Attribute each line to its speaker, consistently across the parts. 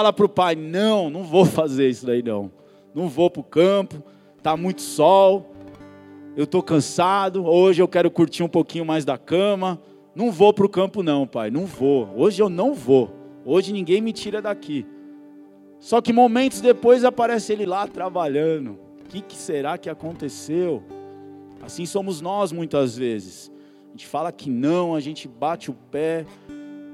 Speaker 1: fala para o pai: Não, não vou fazer isso daí não. Não vou para o campo, está muito sol, eu estou cansado, hoje eu quero curtir um pouquinho mais da cama. Não vou para o campo, não, pai, não vou. Hoje eu não vou. Hoje ninguém me tira daqui. Só que momentos depois aparece ele lá trabalhando. O que, que será que aconteceu? Assim somos nós muitas vezes. A gente fala que não, a gente bate o pé.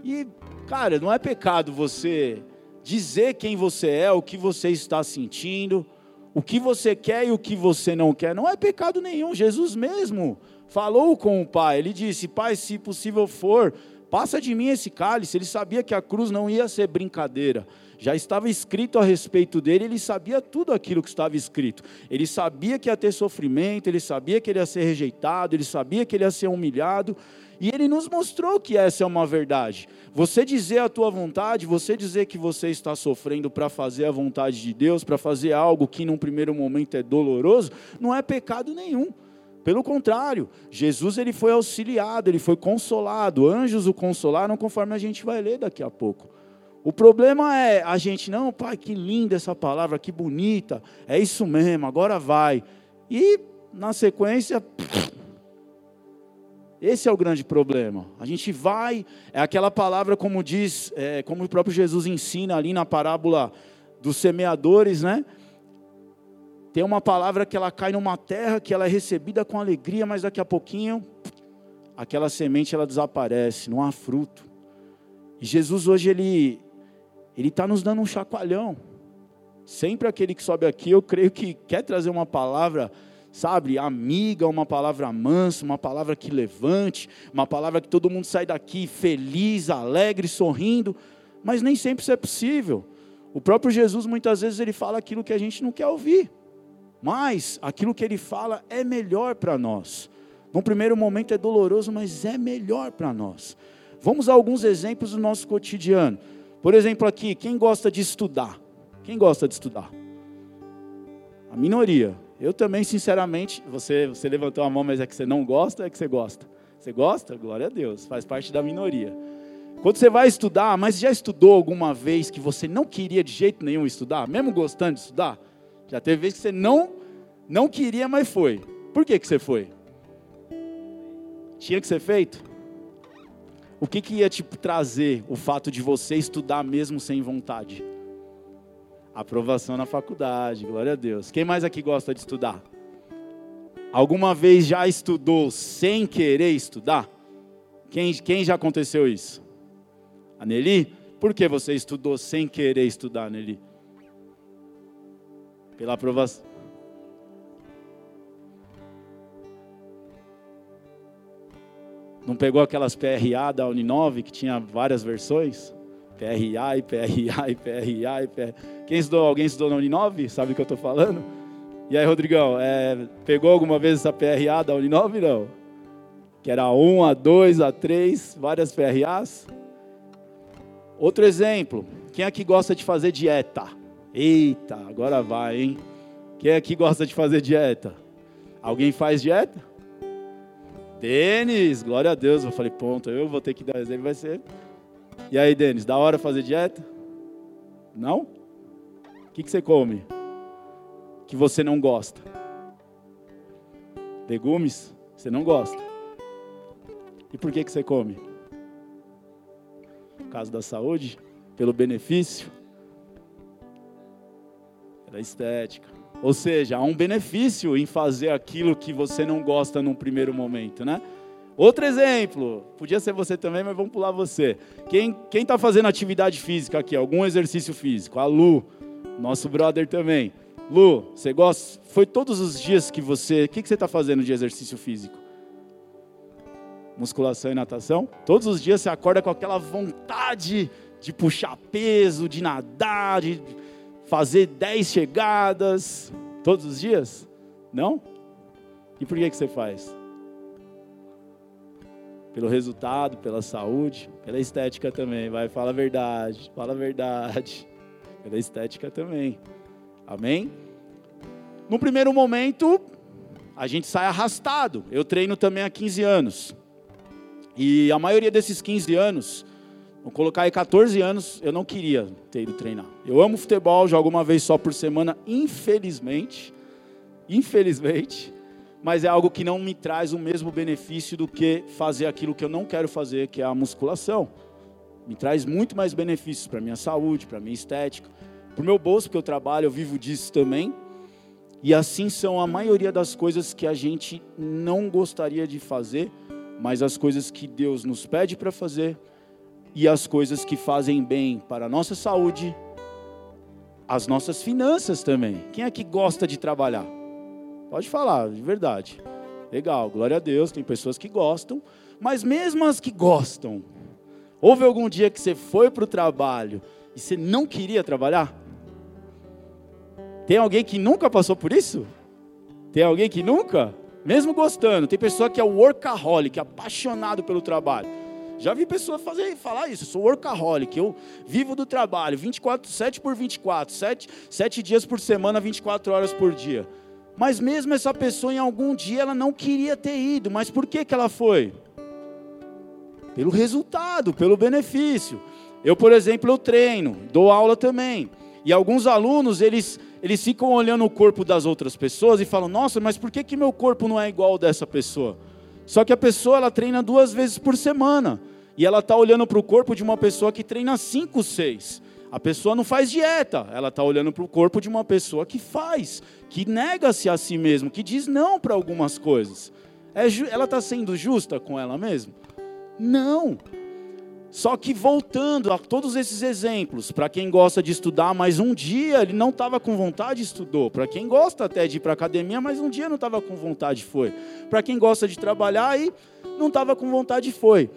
Speaker 1: E, cara, não é pecado você dizer quem você é, o que você está sentindo, o que você quer e o que você não quer. Não é pecado nenhum. Jesus mesmo falou com o Pai. Ele disse: Pai, se possível for, passa de mim esse cálice. Ele sabia que a cruz não ia ser brincadeira já estava escrito a respeito dele, ele sabia tudo aquilo que estava escrito. Ele sabia que ia ter sofrimento, ele sabia que ele ia ser rejeitado, ele sabia que ele ia ser humilhado, e ele nos mostrou que essa é uma verdade. Você dizer a tua vontade, você dizer que você está sofrendo para fazer a vontade de Deus, para fazer algo que num primeiro momento é doloroso, não é pecado nenhum. Pelo contrário, Jesus ele foi auxiliado, ele foi consolado, anjos o consolaram, conforme a gente vai ler daqui a pouco. O problema é a gente, não, pai, que linda essa palavra, que bonita, é isso mesmo, agora vai. E na sequência, esse é o grande problema. A gente vai, é aquela palavra, como diz, é, como o próprio Jesus ensina ali na parábola dos semeadores, né? Tem uma palavra que ela cai numa terra que ela é recebida com alegria, mas daqui a pouquinho aquela semente ela desaparece, não há fruto. E Jesus hoje ele ele está nos dando um chacoalhão. Sempre aquele que sobe aqui, eu creio que quer trazer uma palavra, sabe, amiga, uma palavra mansa, uma palavra que levante, uma palavra que todo mundo sai daqui feliz, alegre, sorrindo, mas nem sempre isso é possível. O próprio Jesus, muitas vezes, ele fala aquilo que a gente não quer ouvir, mas aquilo que ele fala é melhor para nós. Num primeiro momento é doloroso, mas é melhor para nós. Vamos a alguns exemplos do nosso cotidiano. Por exemplo, aqui, quem gosta de estudar? Quem gosta de estudar? A minoria. Eu também, sinceramente, você, você levantou a mão, mas é que você não gosta, é que você gosta. Você gosta? Glória a Deus, faz parte da minoria. Quando você vai estudar, mas já estudou alguma vez que você não queria de jeito nenhum estudar, mesmo gostando de estudar? Já teve vez que você não não queria, mas foi. Por que, que você foi? Tinha que ser feito? o que, que ia te trazer o fato de você estudar mesmo sem vontade? Aprovação na faculdade, glória a Deus. Quem mais aqui gosta de estudar? Alguma vez já estudou sem querer estudar? Quem, quem já aconteceu isso? A Nelly? Por que você estudou sem querer estudar, Nelly? Pela aprovação. Não pegou aquelas PRA da Uninove que tinha várias versões? PRA PRA PRA PRA. Quem estudou, alguém estudou na Uninove? Sabe o que eu estou falando? E aí, Rodrigão, é, pegou alguma vez essa PRA da Uninove? Não. Que era a 1, a 2, a 3, várias PRAs. Outro exemplo. Quem aqui gosta de fazer dieta? Eita, agora vai, hein? Quem aqui gosta de fazer dieta? Alguém faz dieta? Denis, glória a Deus. Eu falei, ponto, eu vou ter que dar exemplo, vai ser. E aí, Denis, da hora fazer dieta? Não? O que, que você come? Que você não gosta? Legumes? Você não gosta? E por que, que você come? Por causa da saúde? Pelo benefício? Pela estética. Ou seja, há um benefício em fazer aquilo que você não gosta num primeiro momento, né? Outro exemplo, podia ser você também, mas vamos pular você. Quem está fazendo atividade física aqui, algum exercício físico? A Lu, nosso brother também. Lu, você gosta? Foi todos os dias que você. O que, que você está fazendo de exercício físico? Musculação e natação? Todos os dias você acorda com aquela vontade de puxar peso, de nadar, de fazer dez chegadas todos os dias? Não? E por que, que você faz? Pelo resultado, pela saúde, pela estética também. Vai, fala a verdade, fala a verdade. Pela estética também. Amém? No primeiro momento, a gente sai arrastado. Eu treino também há 15 anos. E a maioria desses 15 anos, Vou colocar aí 14 anos, eu não queria ter ido treinar. Eu amo futebol, jogo uma vez só por semana, infelizmente. Infelizmente. Mas é algo que não me traz o mesmo benefício do que fazer aquilo que eu não quero fazer, que é a musculação. Me traz muito mais benefícios para minha saúde, para minha estética, para o meu bolso, porque eu trabalho, eu vivo disso também. E assim são a maioria das coisas que a gente não gostaria de fazer, mas as coisas que Deus nos pede para fazer e as coisas que fazem bem para a nossa saúde, as nossas finanças também. Quem é que gosta de trabalhar? Pode falar, de verdade. Legal, glória a Deus, tem pessoas que gostam, mas mesmo as que gostam, houve algum dia que você foi para o trabalho e você não queria trabalhar? Tem alguém que nunca passou por isso? Tem alguém que nunca? Mesmo gostando, tem pessoa que é workaholic, apaixonado pelo trabalho. Já vi pessoas fazer, falar isso, eu sou workaholic, eu vivo do trabalho, 24, 7 por 24, 7, 7 dias por semana, 24 horas por dia. Mas mesmo essa pessoa, em algum dia, ela não queria ter ido, mas por que, que ela foi? Pelo resultado, pelo benefício. Eu, por exemplo, eu treino, dou aula também. E alguns alunos, eles, eles ficam olhando o corpo das outras pessoas e falam, nossa, mas por que, que meu corpo não é igual ao dessa pessoa? Só que a pessoa ela treina duas vezes por semana. E ela está olhando para o corpo de uma pessoa que treina cinco, seis. A pessoa não faz dieta, ela está olhando para o corpo de uma pessoa que faz, que nega-se a si mesmo, que diz não para algumas coisas. É, ela está sendo justa com ela mesma? Não. Só que voltando a todos esses exemplos, para quem gosta de estudar, mas um dia ele não estava com vontade, estudou. Para quem gosta até de ir para academia, mas um dia não estava com vontade, foi. Para quem gosta de trabalhar, aí não estava com vontade, foi.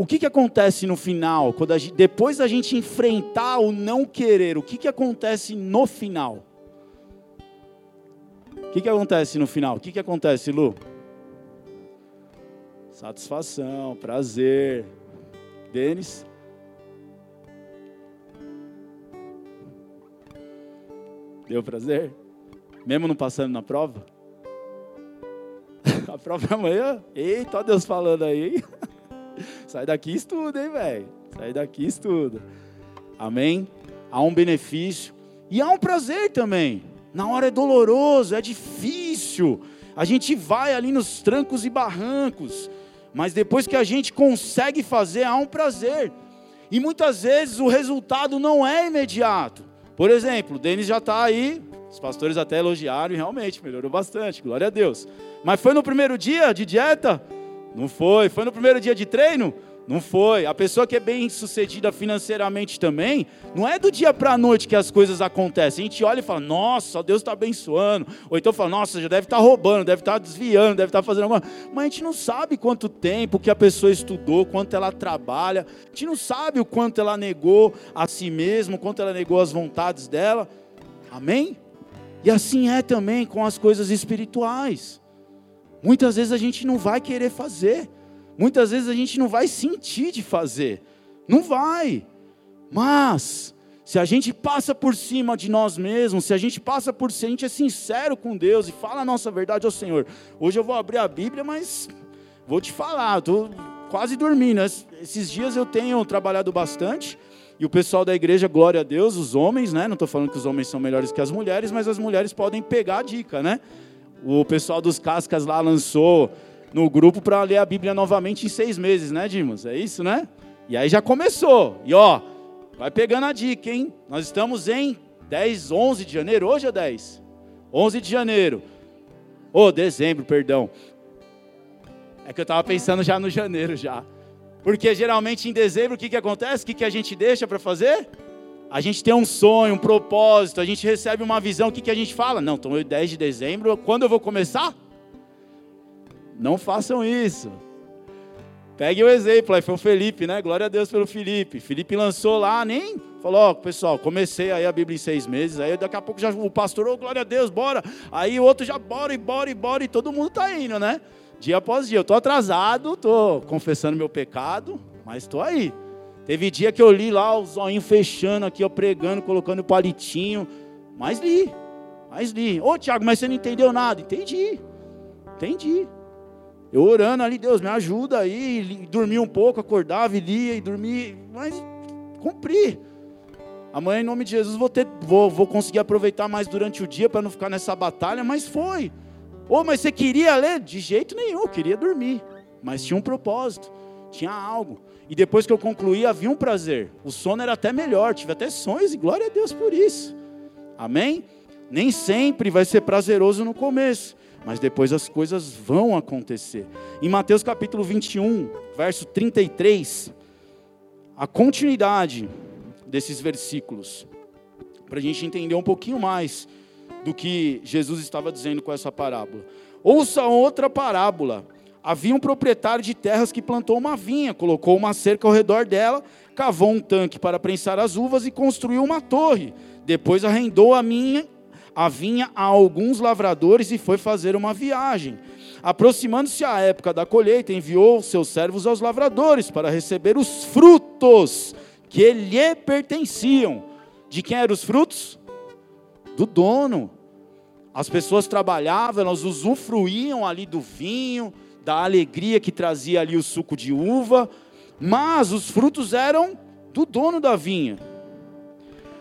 Speaker 1: O que, que acontece no final, quando gente, depois da gente enfrentar o não querer, o que, que acontece no final? O que, que acontece no final? O que, que acontece, Lu? Satisfação, prazer, Denis. Deu prazer? Mesmo não passando na prova? A prova é amanhã? Eita, Deus falando aí. Sai daqui e estuda, hein, velho? Sai daqui e estuda. Amém? Há um benefício e há um prazer também. Na hora é doloroso, é difícil. A gente vai ali nos trancos e barrancos. Mas depois que a gente consegue fazer, há um prazer. E muitas vezes o resultado não é imediato. Por exemplo, o Denis já está aí, os pastores até elogiaram e realmente melhorou bastante, glória a Deus. Mas foi no primeiro dia de dieta? Não foi. Foi no primeiro dia de treino? Não foi. A pessoa que é bem sucedida financeiramente também, não é do dia para a noite que as coisas acontecem. A gente olha e fala, nossa, Deus está abençoando. Ou então fala, nossa, já deve estar tá roubando, deve estar tá desviando, deve estar tá fazendo alguma. Mas a gente não sabe quanto tempo que a pessoa estudou, quanto ela trabalha. A gente não sabe o quanto ela negou a si mesma, o quanto ela negou as vontades dela. Amém? E assim é também com as coisas espirituais. Muitas vezes a gente não vai querer fazer. Muitas vezes a gente não vai sentir de fazer, não vai. Mas, se a gente passa por cima de nós mesmos, se a gente passa por si, a gente é sincero com Deus e fala a nossa verdade ao Senhor. Hoje eu vou abrir a Bíblia, mas vou te falar, estou quase dormindo. Esses dias eu tenho trabalhado bastante. E o pessoal da igreja, glória a Deus, os homens, né? Não estou falando que os homens são melhores que as mulheres, mas as mulheres podem pegar a dica, né? O pessoal dos cascas lá lançou no grupo para ler a Bíblia novamente em seis meses, né, Dimos? É isso, né? E aí já começou. E ó, vai pegando a dica, hein? Nós estamos em 10, 11 de janeiro. Hoje é 10? 11 de janeiro. Ô, oh, dezembro, perdão. É que eu estava pensando já no janeiro já. Porque geralmente em dezembro o que, que acontece? O que, que a gente deixa para fazer? A gente tem um sonho, um propósito, a gente recebe uma visão, o que, que a gente fala? Não, então 10 de dezembro, quando eu vou começar? Não façam isso. Pegue o exemplo, aí foi o Felipe, né? Glória a Deus pelo Felipe. Felipe lançou lá, nem falou, ó, pessoal, comecei aí a Bíblia em seis meses, aí daqui a pouco já o pastor, oh, glória a Deus, bora. Aí o outro já bora e bora e bora e todo mundo tá indo, né? Dia após dia. Eu tô atrasado, tô confessando meu pecado, mas tô aí. Teve dia que eu li lá o zoinho fechando aqui, ó, pregando, colocando palitinho, mas li, mas li. Ô, Tiago, mas você não entendeu nada? Entendi, entendi. Eu orando ali, Deus, me ajuda aí, dormia um pouco, acordava e lia e dormia, mas cumpri. Amanhã, em nome de Jesus, vou, ter, vou, vou conseguir aproveitar mais durante o dia para não ficar nessa batalha, mas foi. Ô, oh, mas você queria ler? De jeito nenhum, eu queria dormir. Mas tinha um propósito, tinha algo. E depois que eu concluí, havia um prazer. O sono era até melhor, tive até sonhos e glória a Deus por isso. Amém? Nem sempre vai ser prazeroso no começo, mas depois as coisas vão acontecer. Em Mateus capítulo 21, verso 33, a continuidade desses versículos, para a gente entender um pouquinho mais do que Jesus estava dizendo com essa parábola. Ouça outra parábola. Havia um proprietário de terras que plantou uma vinha, colocou uma cerca ao redor dela, cavou um tanque para prensar as uvas e construiu uma torre. Depois arrendou a minha a vinha a alguns lavradores e foi fazer uma viagem. Aproximando-se a época da colheita, enviou seus servos aos lavradores para receber os frutos que lhe pertenciam. De quem eram os frutos? Do dono. As pessoas trabalhavam, elas usufruíam ali do vinho, da alegria que trazia ali o suco de uva, mas os frutos eram do dono da vinha.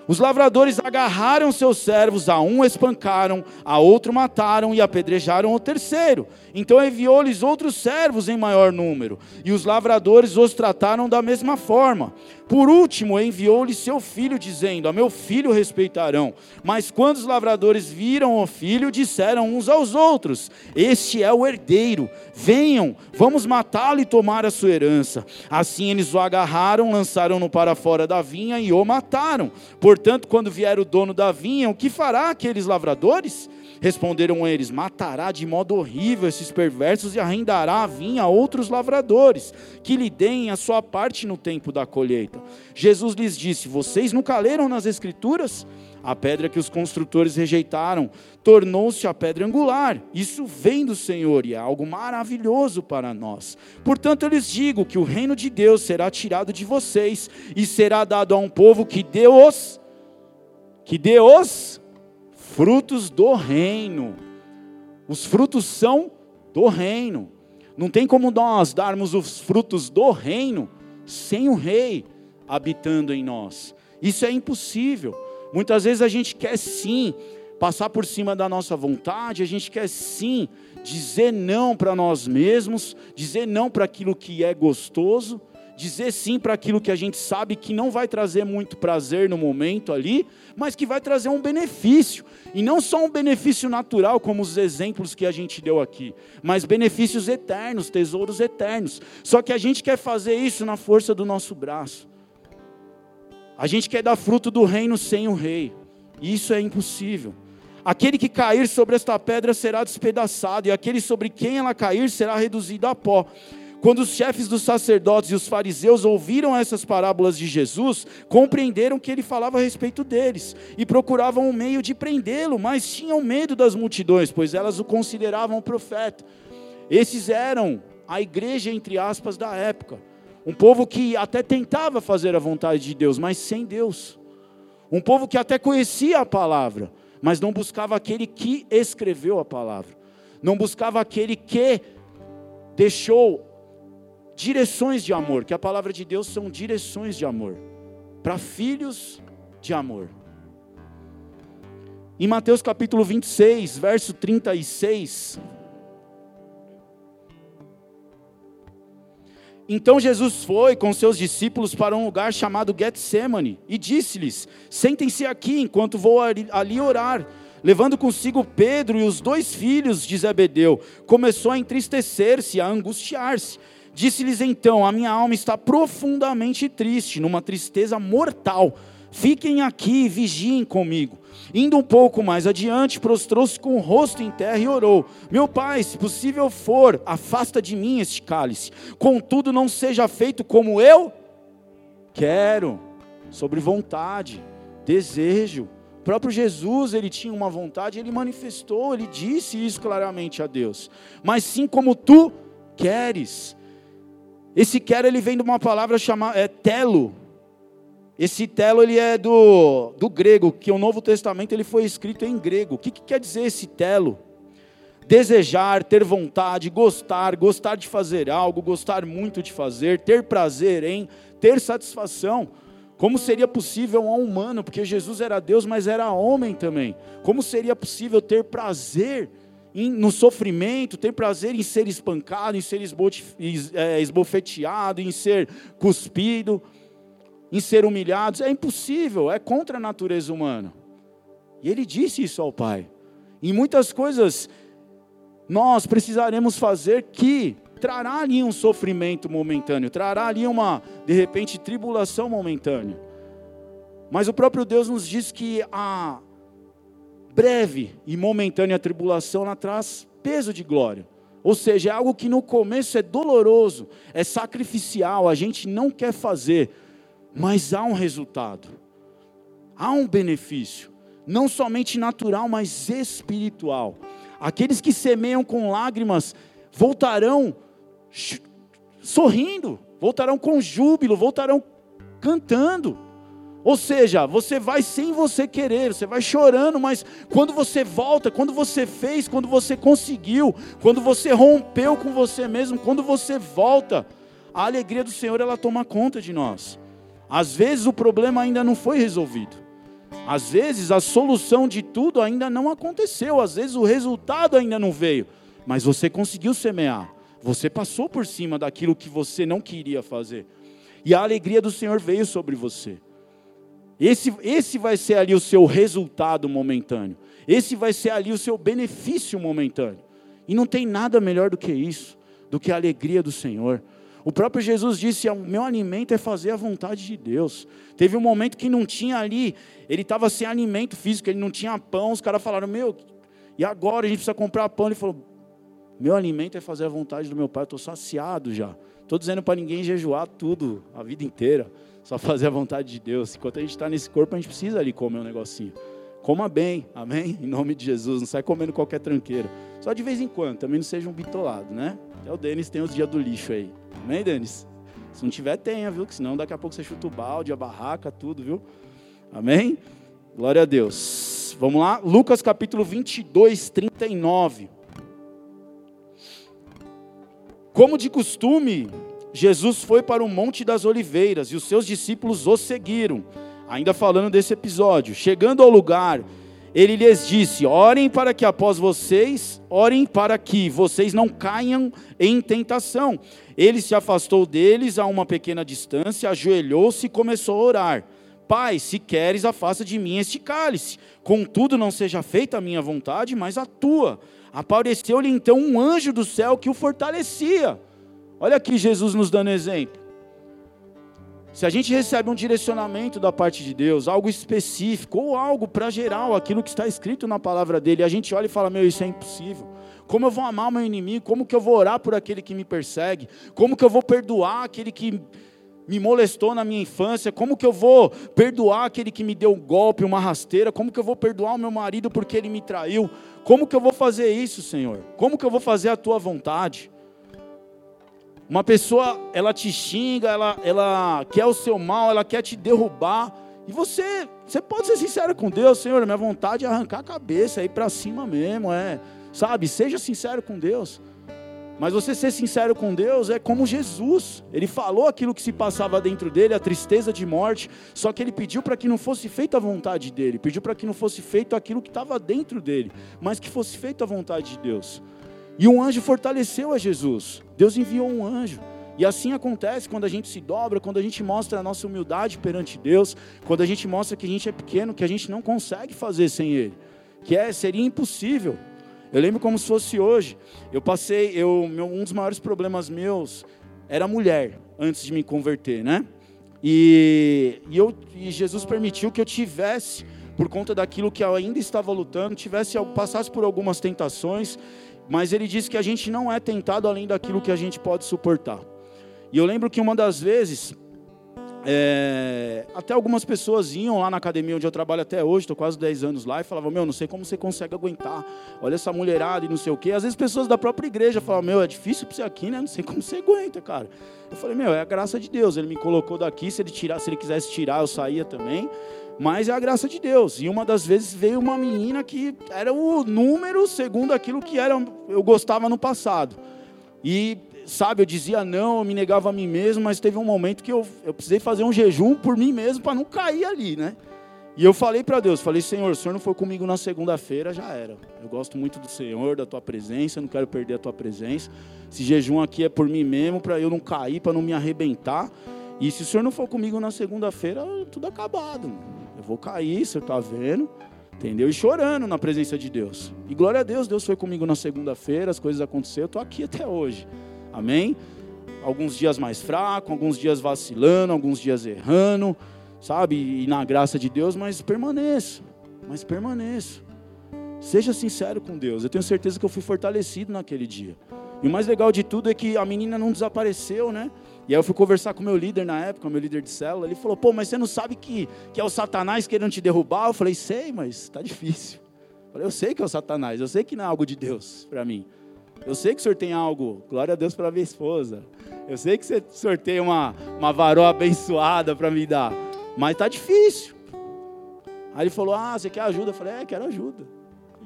Speaker 1: Os lavradores agarraram seus servos, a um espancaram, a outro mataram e apedrejaram o terceiro. Então enviou-lhes outros servos em maior número, e os lavradores os trataram da mesma forma. Por último, enviou-lhe seu filho, dizendo: A meu filho respeitarão. Mas quando os lavradores viram o filho, disseram uns aos outros: Este é o herdeiro. Venham, vamos matá-lo e tomar a sua herança. Assim eles o agarraram, lançaram-no para fora da vinha e o mataram. Portanto, quando vier o dono da vinha, o que fará aqueles lavradores? Responderam eles: Matará de modo horrível esses perversos e arrendará a vinha a outros lavradores, que lhe deem a sua parte no tempo da colheita. Jesus lhes disse: Vocês nunca leram nas Escrituras? A pedra que os construtores rejeitaram tornou-se a pedra angular. Isso vem do Senhor e é algo maravilhoso para nós. Portanto, eu lhes digo que o reino de Deus será tirado de vocês e será dado a um povo que Deus que Deus frutos do reino. Os frutos são do reino. Não tem como nós darmos os frutos do reino sem o rei habitando em nós. Isso é impossível. Muitas vezes a gente quer sim passar por cima da nossa vontade, a gente quer sim dizer não para nós mesmos, dizer não para aquilo que é gostoso, dizer sim para aquilo que a gente sabe que não vai trazer muito prazer no momento ali, mas que vai trazer um benefício. E não só um benefício natural, como os exemplos que a gente deu aqui, mas benefícios eternos, tesouros eternos. Só que a gente quer fazer isso na força do nosso braço. A gente quer dar fruto do reino sem o rei. E isso é impossível. Aquele que cair sobre esta pedra será despedaçado, e aquele sobre quem ela cair será reduzido a pó. Quando os chefes dos sacerdotes e os fariseus ouviram essas parábolas de Jesus, compreenderam que ele falava a respeito deles e procuravam um meio de prendê-lo, mas tinham medo das multidões, pois elas o consideravam profeta. Esses eram a igreja, entre aspas, da época. Um povo que até tentava fazer a vontade de Deus, mas sem Deus. Um povo que até conhecia a palavra, mas não buscava aquele que escreveu a palavra. Não buscava aquele que deixou direções de amor, que a palavra de Deus são direções de amor, para filhos de amor. Em Mateus capítulo 26, verso 36. Então Jesus foi com seus discípulos para um lugar chamado Getsemane e disse-lhes: Sentem-se aqui enquanto vou ali orar. Levando consigo Pedro e os dois filhos de Zebedeu, começou a entristecer-se, a angustiar-se. Disse-lhes então: A minha alma está profundamente triste, numa tristeza mortal. Fiquem aqui e vigiem comigo. Indo um pouco mais adiante, prostrou-se com o rosto em terra e orou: Meu pai, se possível for, afasta de mim este cálice. Contudo, não seja feito como eu quero, sobre vontade, desejo. O próprio Jesus, ele tinha uma vontade, ele manifestou, ele disse isso claramente a Deus. Mas sim como tu queres. Esse quero ele vem de uma palavra chamada é, telo. Esse telo ele é do, do grego, que o Novo Testamento ele foi escrito em grego. O que, que quer dizer esse telo? desejar, ter vontade, gostar, gostar de fazer algo, gostar muito de fazer, ter prazer em, ter satisfação. Como seria possível a um humano, porque Jesus era Deus, mas era homem também. Como seria possível ter prazer no sofrimento, ter prazer em ser espancado, em ser é, esbofeteado, em ser cuspido, em ser humilhado? É impossível, é contra a natureza humana. E ele disse isso ao Pai. Em muitas coisas nós precisaremos fazer que trará ali um sofrimento momentâneo, trará ali uma, de repente, tribulação momentânea. Mas o próprio Deus nos diz que a breve e momentânea tribulação ela traz peso de glória. Ou seja, é algo que no começo é doloroso, é sacrificial, a gente não quer fazer, mas há um resultado, há um benefício, não somente natural, mas espiritual. Aqueles que semeiam com lágrimas voltarão sorrindo, voltarão com júbilo, voltarão cantando. Ou seja, você vai sem você querer, você vai chorando, mas quando você volta, quando você fez, quando você conseguiu, quando você rompeu com você mesmo, quando você volta, a alegria do Senhor ela toma conta de nós. Às vezes o problema ainda não foi resolvido. Às vezes a solução de tudo ainda não aconteceu, às vezes o resultado ainda não veio, mas você conseguiu semear. Você passou por cima daquilo que você não queria fazer. E a alegria do Senhor veio sobre você. Esse, esse vai ser ali o seu resultado momentâneo. Esse vai ser ali o seu benefício momentâneo. E não tem nada melhor do que isso, do que a alegria do Senhor. O próprio Jesus disse: O meu alimento é fazer a vontade de Deus. Teve um momento que não tinha ali, ele estava sem alimento físico, ele não tinha pão. Os caras falaram: Meu, e agora a gente precisa comprar pão? Ele falou: Meu alimento é fazer a vontade do meu Pai, estou saciado já. Estou dizendo para ninguém jejuar tudo, a vida inteira. Só fazer a vontade de Deus. Enquanto a gente está nesse corpo, a gente precisa ali comer um negocinho. Coma bem, amém? Em nome de Jesus. Não sai comendo qualquer tranqueira. Só de vez em quando, também não seja um bitolado, né? Até o Denis tem os dias do lixo aí. Amém, Denis? Se não tiver, tenha, viu? Que senão daqui a pouco você chuta o balde, a barraca, tudo, viu? Amém? Glória a Deus. Vamos lá? Lucas capítulo 22, 39. Como de costume, Jesus foi para o Monte das Oliveiras e os seus discípulos o seguiram. Ainda falando desse episódio, chegando ao lugar, ele lhes disse: Orem para que após vocês, orem para que vocês não caiam em tentação. Ele se afastou deles a uma pequena distância, ajoelhou-se e começou a orar. Pai, se queres, afasta de mim este cálice. Contudo, não seja feita a minha vontade, mas a tua. Apareceu-lhe então um anjo do céu que o fortalecia. Olha aqui Jesus nos dando exemplo. Se a gente recebe um direcionamento da parte de Deus, algo específico ou algo para geral, aquilo que está escrito na palavra dele, a gente olha e fala: Meu, isso é impossível. Como eu vou amar o meu inimigo? Como que eu vou orar por aquele que me persegue? Como que eu vou perdoar aquele que me molestou na minha infância? Como que eu vou perdoar aquele que me deu um golpe, uma rasteira? Como que eu vou perdoar o meu marido porque ele me traiu? Como que eu vou fazer isso, Senhor? Como que eu vou fazer a tua vontade? Uma pessoa, ela te xinga, ela, ela quer o seu mal, ela quer te derrubar. E você, você pode ser sincero com Deus, Senhor, minha vontade é arrancar a cabeça, ir para cima mesmo, é, sabe? Seja sincero com Deus. Mas você ser sincero com Deus é como Jesus. Ele falou aquilo que se passava dentro dele, a tristeza de morte, só que ele pediu para que não fosse feita a vontade dele, pediu para que não fosse feito aquilo que estava dentro dele, mas que fosse feita a vontade de Deus. E um anjo fortaleceu a Jesus. Deus enviou um anjo. E assim acontece quando a gente se dobra, quando a gente mostra a nossa humildade perante Deus, quando a gente mostra que a gente é pequeno, que a gente não consegue fazer sem Ele, que é seria impossível. Eu lembro como se fosse hoje. Eu passei, eu, meu, um dos maiores problemas meus era mulher antes de me converter, né? E, e, eu, e Jesus permitiu que eu tivesse, por conta daquilo que eu ainda estava lutando, tivesse passasse por algumas tentações mas ele diz que a gente não é tentado além daquilo que a gente pode suportar. E eu lembro que uma das vezes, é, até algumas pessoas iam lá na academia onde eu trabalho até hoje, estou quase 10 anos lá, e falavam, meu, não sei como você consegue aguentar, olha essa mulherada e não sei o quê. Às vezes pessoas da própria igreja falavam, meu, é difícil para você aqui, né? Não sei como você aguenta, cara. Eu falei, meu, é a graça de Deus, ele me colocou daqui, se ele, tirar, se ele quisesse tirar, eu saía também. Mas é a graça de Deus. E uma das vezes veio uma menina que era o número segundo aquilo que era, eu gostava no passado. E sabe, eu dizia não, eu me negava a mim mesmo, mas teve um momento que eu, eu precisei fazer um jejum por mim mesmo para não cair ali, né? E eu falei para Deus, falei, Senhor, o Senhor não foi comigo na segunda-feira, já era. Eu gosto muito do Senhor, da Tua presença, não quero perder a Tua presença. Esse jejum aqui é por mim mesmo, para eu não cair, para não me arrebentar. E se o Senhor não for comigo na segunda-feira, tudo acabado. Eu vou cair, você está vendo, entendeu? E chorando na presença de Deus. E glória a Deus, Deus foi comigo na segunda-feira, as coisas aconteceram, eu estou aqui até hoje. Amém? Alguns dias mais fraco, alguns dias vacilando, alguns dias errando, sabe? E na graça de Deus, mas permaneço. Mas permaneço. Seja sincero com Deus. Eu tenho certeza que eu fui fortalecido naquele dia. E o mais legal de tudo é que a menina não desapareceu, né? E aí eu fui conversar com o meu líder na época, meu líder de célula. Ele falou: pô, mas você não sabe que, que é o Satanás querendo te derrubar? Eu falei: sei, mas está difícil. Eu falei: eu sei que é o Satanás, eu sei que não é algo de Deus para mim. Eu sei que o senhor tem algo, glória a Deus para minha esposa. Eu sei que senhor tem uma, uma varoa abençoada para me dar, mas está difícil. Aí ele falou: Ah, você quer ajuda? Eu falei: É, quero ajuda.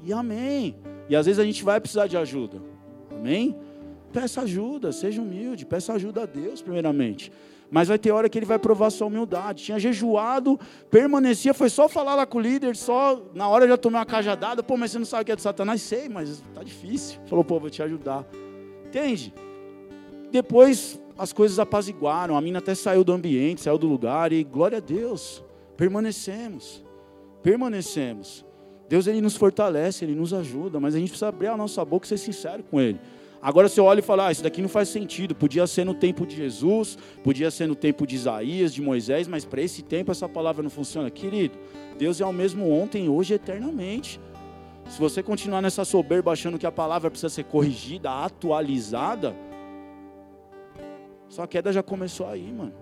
Speaker 1: E amém. E às vezes a gente vai precisar de ajuda. Amém? Peça ajuda, seja humilde, peça ajuda a Deus, primeiramente. Mas vai ter hora que ele vai provar sua humildade. Tinha jejuado, permanecia, foi só falar lá com o líder, só na hora já tomei uma cajadada. Pô, mas você não sabe o que é de Satanás? Sei, mas tá difícil. Falou, pô, vou te ajudar. Entende? Depois as coisas apaziguaram, a mina até saiu do ambiente, saiu do lugar, e glória a Deus, permanecemos. Permanecemos. Deus ele nos fortalece, ele nos ajuda, mas a gente precisa abrir a nossa boca e ser sincero com ele. Agora você olha e fala, ah, isso daqui não faz sentido. Podia ser no tempo de Jesus, podia ser no tempo de Isaías, de Moisés, mas para esse tempo essa palavra não funciona. Querido, Deus é o mesmo ontem, hoje eternamente. Se você continuar nessa soberba achando que a palavra precisa ser corrigida, atualizada, sua queda já começou aí, mano.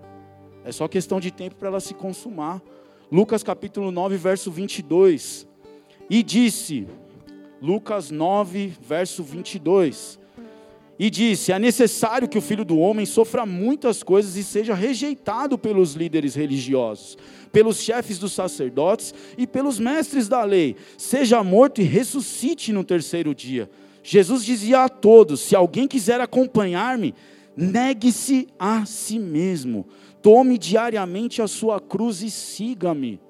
Speaker 1: É só questão de tempo para ela se consumar. Lucas capítulo 9, verso 22. E disse, Lucas 9, verso 22 e disse: É necessário que o filho do homem sofra muitas coisas e seja rejeitado pelos líderes religiosos, pelos chefes dos sacerdotes e pelos mestres da lei, seja morto e ressuscite no terceiro dia. Jesus dizia a todos: Se alguém quiser acompanhar-me, negue-se a si mesmo, tome diariamente a sua cruz e siga-me.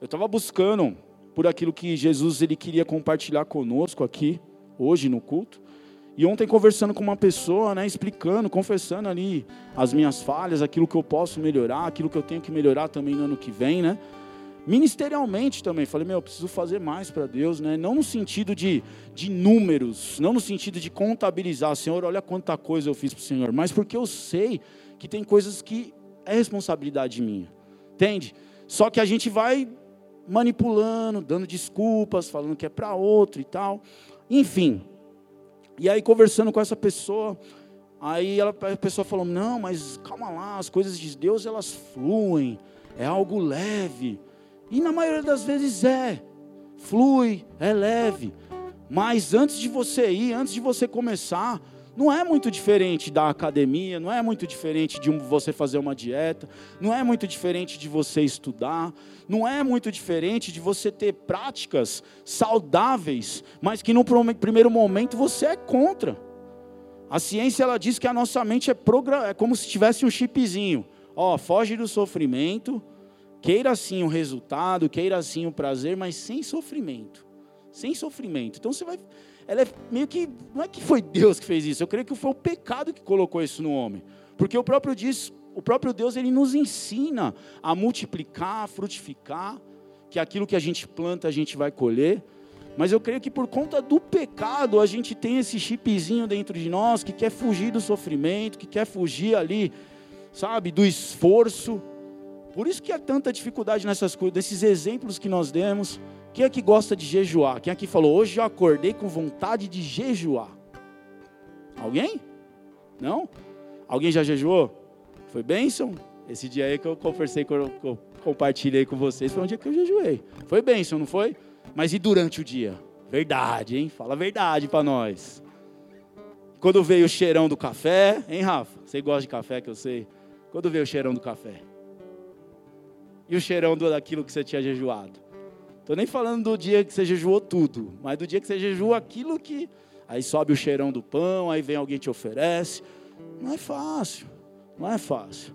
Speaker 1: Eu estava buscando por aquilo que Jesus ele queria compartilhar conosco aqui, hoje no culto. E ontem conversando com uma pessoa, né, explicando, confessando ali as minhas falhas, aquilo que eu posso melhorar, aquilo que eu tenho que melhorar também no ano que vem, né? Ministerialmente também, falei, meu, eu preciso fazer mais para Deus, né? Não no sentido de, de números, não no sentido de contabilizar, Senhor, olha quanta coisa eu fiz para o Senhor, mas porque eu sei que tem coisas que é responsabilidade minha, entende? Só que a gente vai manipulando, dando desculpas, falando que é para outro e tal, enfim, e aí, conversando com essa pessoa, aí ela, a pessoa falou: Não, mas calma lá, as coisas de Deus elas fluem, é algo leve. E na maioria das vezes é, flui, é leve. Mas antes de você ir, antes de você começar, não é muito diferente da academia, não é muito diferente de você fazer uma dieta, não é muito diferente de você estudar, não é muito diferente de você ter práticas saudáveis, mas que no primeiro momento você é contra. A ciência ela diz que a nossa mente é, é como se tivesse um chipzinho. Ó, foge do sofrimento, queira sim o resultado, queira sim o prazer, mas sem sofrimento. Sem sofrimento. Então você vai ela é meio que, não é que foi Deus que fez isso, eu creio que foi o pecado que colocou isso no homem. Porque o próprio, diz, o próprio Deus, ele nos ensina a multiplicar, a frutificar, que aquilo que a gente planta, a gente vai colher. Mas eu creio que por conta do pecado, a gente tem esse chipzinho dentro de nós que quer fugir do sofrimento, que quer fugir ali, sabe, do esforço. Por isso que há tanta dificuldade nessas coisas, desses exemplos que nós demos. Quem é que gosta de jejuar? Quem aqui falou, hoje eu acordei com vontade de jejuar? Alguém? Não? Alguém já jejuou? Foi bênção? Esse dia aí que eu conversei, que eu compartilhei com vocês, foi um dia que eu jejuei. Foi bênção, não foi? Mas e durante o dia? Verdade, hein? Fala a verdade para nós. Quando veio o cheirão do café, hein, Rafa? Você gosta de café, que eu sei. Quando veio o cheirão do café? E o cheirão daquilo que você tinha jejuado? Estou nem falando do dia que você jejuou tudo, mas do dia que você jejua aquilo que. Aí sobe o cheirão do pão, aí vem alguém te oferece. Não é fácil, não é fácil.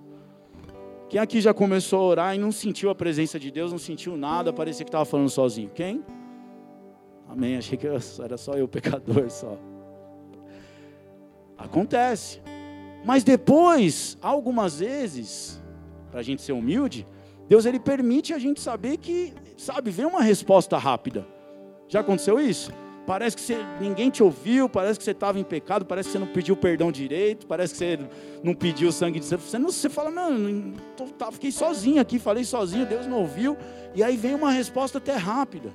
Speaker 1: Quem aqui já começou a orar e não sentiu a presença de Deus, não sentiu nada, parecia que estava falando sozinho? Quem? Amém. Achei que era só eu, pecador, só. Acontece. Mas depois, algumas vezes, para a gente ser humilde, Deus ele permite a gente saber que sabe, vem uma resposta rápida. Já aconteceu isso? Parece que você, ninguém te ouviu, parece que você estava em pecado, parece que você não pediu perdão direito, parece que você não pediu sangue de. Você, não, você fala, não, tô, tá, fiquei sozinho aqui, falei sozinho, Deus não ouviu. E aí vem uma resposta até rápida.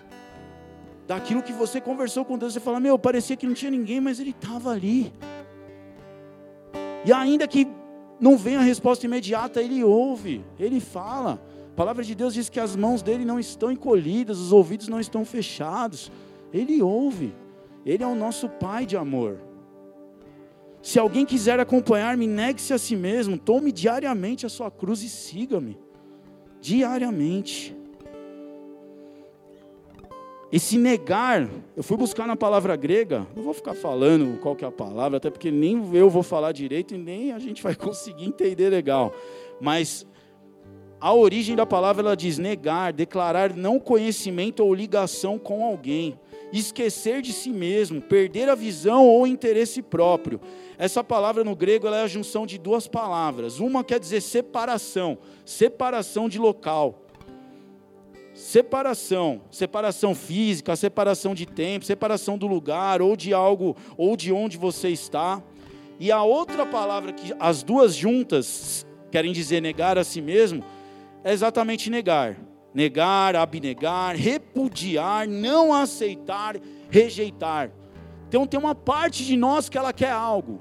Speaker 1: Daquilo que você conversou com Deus, você fala, meu, parecia que não tinha ninguém, mas ele estava ali. E ainda que não venha a resposta imediata, ele ouve, ele fala palavra de Deus diz que as mãos dele não estão encolhidas, os ouvidos não estão fechados. Ele ouve. Ele é o nosso Pai de amor. Se alguém quiser acompanhar-me, negue-se a si mesmo, tome diariamente a sua cruz e siga-me. Diariamente. Esse negar, eu fui buscar na palavra grega, não vou ficar falando qual que é a palavra, até porque nem eu vou falar direito e nem a gente vai conseguir entender legal. Mas a origem da palavra ela diz negar, declarar não conhecimento ou ligação com alguém, esquecer de si mesmo, perder a visão ou interesse próprio. Essa palavra no grego é a junção de duas palavras. Uma quer dizer separação, separação de local. Separação, separação física, separação de tempo, separação do lugar ou de algo ou de onde você está. E a outra palavra que as duas juntas querem dizer negar a si mesmo, é exatamente negar. Negar, abnegar, repudiar, não aceitar, rejeitar. Então tem uma parte de nós que ela quer algo.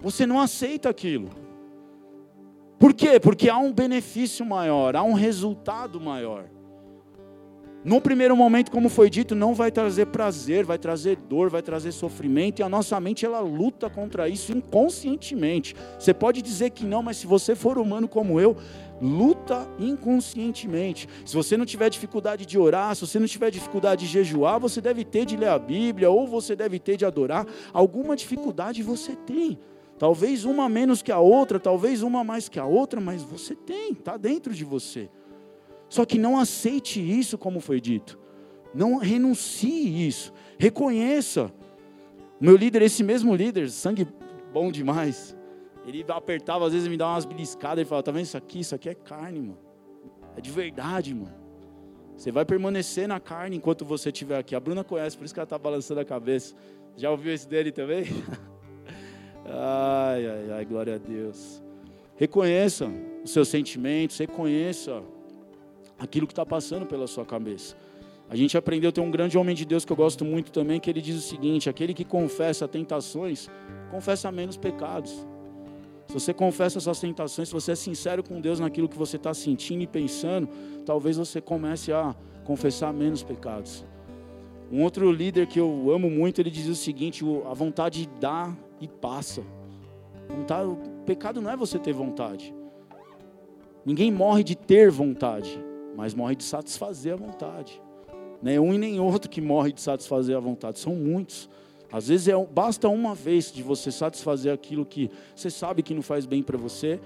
Speaker 1: Você não aceita aquilo. Por quê? Porque há um benefício maior, há um resultado maior. No primeiro momento, como foi dito, não vai trazer prazer, vai trazer dor, vai trazer sofrimento, e a nossa mente ela luta contra isso inconscientemente. Você pode dizer que não, mas se você for humano como eu, luta inconscientemente. Se você não tiver dificuldade de orar, se você não tiver dificuldade de jejuar, você deve ter de ler a Bíblia, ou você deve ter de adorar. Alguma dificuldade você tem. Talvez uma menos que a outra, talvez uma mais que a outra, mas você tem, está dentro de você. Só que não aceite isso como foi dito. Não renuncie isso. Reconheça. Meu líder, esse mesmo líder, sangue bom demais. Ele apertava, às vezes me dava umas beliscadas. Ele falava: Tá vendo isso aqui? Isso aqui é carne, mano. É de verdade, mano. Você vai permanecer na carne enquanto você estiver aqui. A Bruna conhece, por isso que ela está balançando a cabeça. Já ouviu esse dele também? ai, ai, ai, glória a Deus. Reconheça os seus sentimentos, reconheça aquilo que está passando pela sua cabeça. A gente aprendeu, tem um grande homem de Deus que eu gosto muito também, que ele diz o seguinte: aquele que confessa tentações, confessa menos pecados. Se você confessa suas tentações, se você é sincero com Deus naquilo que você está sentindo e pensando, talvez você comece a confessar menos pecados. Um outro líder que eu amo muito, ele diz o seguinte: a vontade dá e passa. o pecado não é você ter vontade. Ninguém morre de ter vontade mas morre de satisfazer a vontade. Nem um e nem outro que morre de satisfazer a vontade, são muitos. Às vezes é, basta uma vez de você satisfazer aquilo que você sabe que não faz bem para você,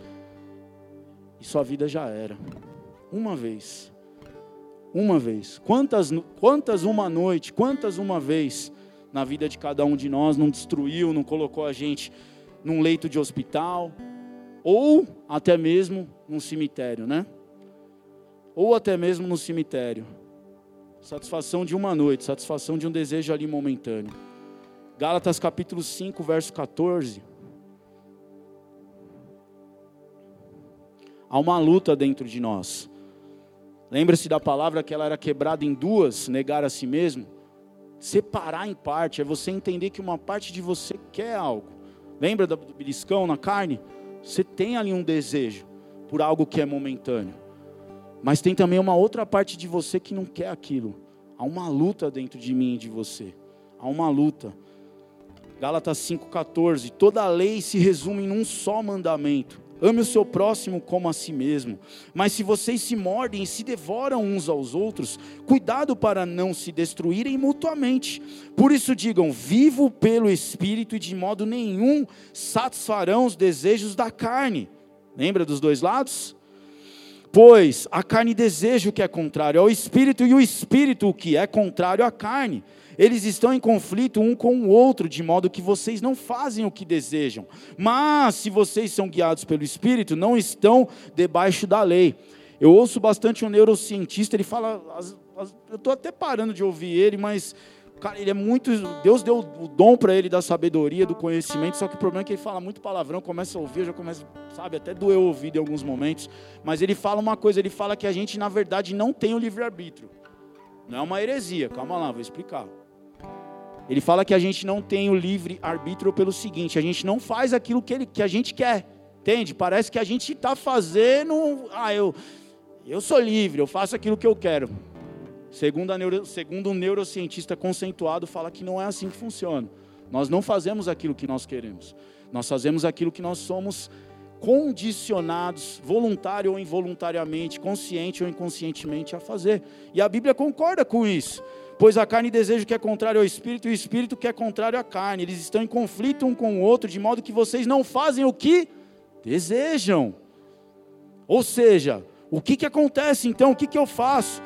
Speaker 1: e sua vida já era. Uma vez. Uma vez. Quantas, quantas uma noite, quantas uma vez na vida de cada um de nós não destruiu, não colocou a gente num leito de hospital, ou até mesmo num cemitério, né? Ou até mesmo no cemitério. Satisfação de uma noite, satisfação de um desejo ali momentâneo. Gálatas capítulo 5, verso 14. Há uma luta dentro de nós. Lembra-se da palavra que ela era quebrada em duas, negar a si mesmo? Separar em parte, é você entender que uma parte de você quer algo. Lembra do beliscão na carne? Você tem ali um desejo. por algo que é momentâneo. Mas tem também uma outra parte de você que não quer aquilo. Há uma luta dentro de mim e de você. Há uma luta. Gálatas 5,14. Toda a lei se resume em um só mandamento: ame o seu próximo como a si mesmo. Mas se vocês se mordem e se devoram uns aos outros, cuidado para não se destruírem mutuamente. Por isso digam: vivo pelo Espírito e de modo nenhum satisfarão os desejos da carne. Lembra dos dois lados? Pois a carne deseja o que é contrário ao espírito, e o espírito o que é contrário à carne. Eles estão em conflito um com o outro, de modo que vocês não fazem o que desejam. Mas se vocês são guiados pelo espírito, não estão debaixo da lei. Eu ouço bastante um neurocientista, ele fala, eu estou até parando de ouvir ele, mas Cara, ele é muito. Deus deu o dom para ele da sabedoria, do conhecimento, só que o problema é que ele fala muito palavrão, começa a ouvir, já começa, sabe, até doer o ouvido em alguns momentos. Mas ele fala uma coisa: ele fala que a gente, na verdade, não tem o livre-arbítrio. Não é uma heresia, calma lá, vou explicar. Ele fala que a gente não tem o livre-arbítrio pelo seguinte: a gente não faz aquilo que, ele, que a gente quer, entende? Parece que a gente está fazendo. Ah, eu, eu sou livre, eu faço aquilo que eu quero. Segundo, neuro, segundo um neurocientista conceituado, fala que não é assim que funciona. Nós não fazemos aquilo que nós queremos. Nós fazemos aquilo que nós somos condicionados, voluntário ou involuntariamente, consciente ou inconscientemente, a fazer. E a Bíblia concorda com isso. Pois a carne deseja o que é contrário ao espírito e o espírito que é contrário à carne. Eles estão em conflito um com o outro, de modo que vocês não fazem o que desejam. Ou seja, o que, que acontece então? O que, que eu faço?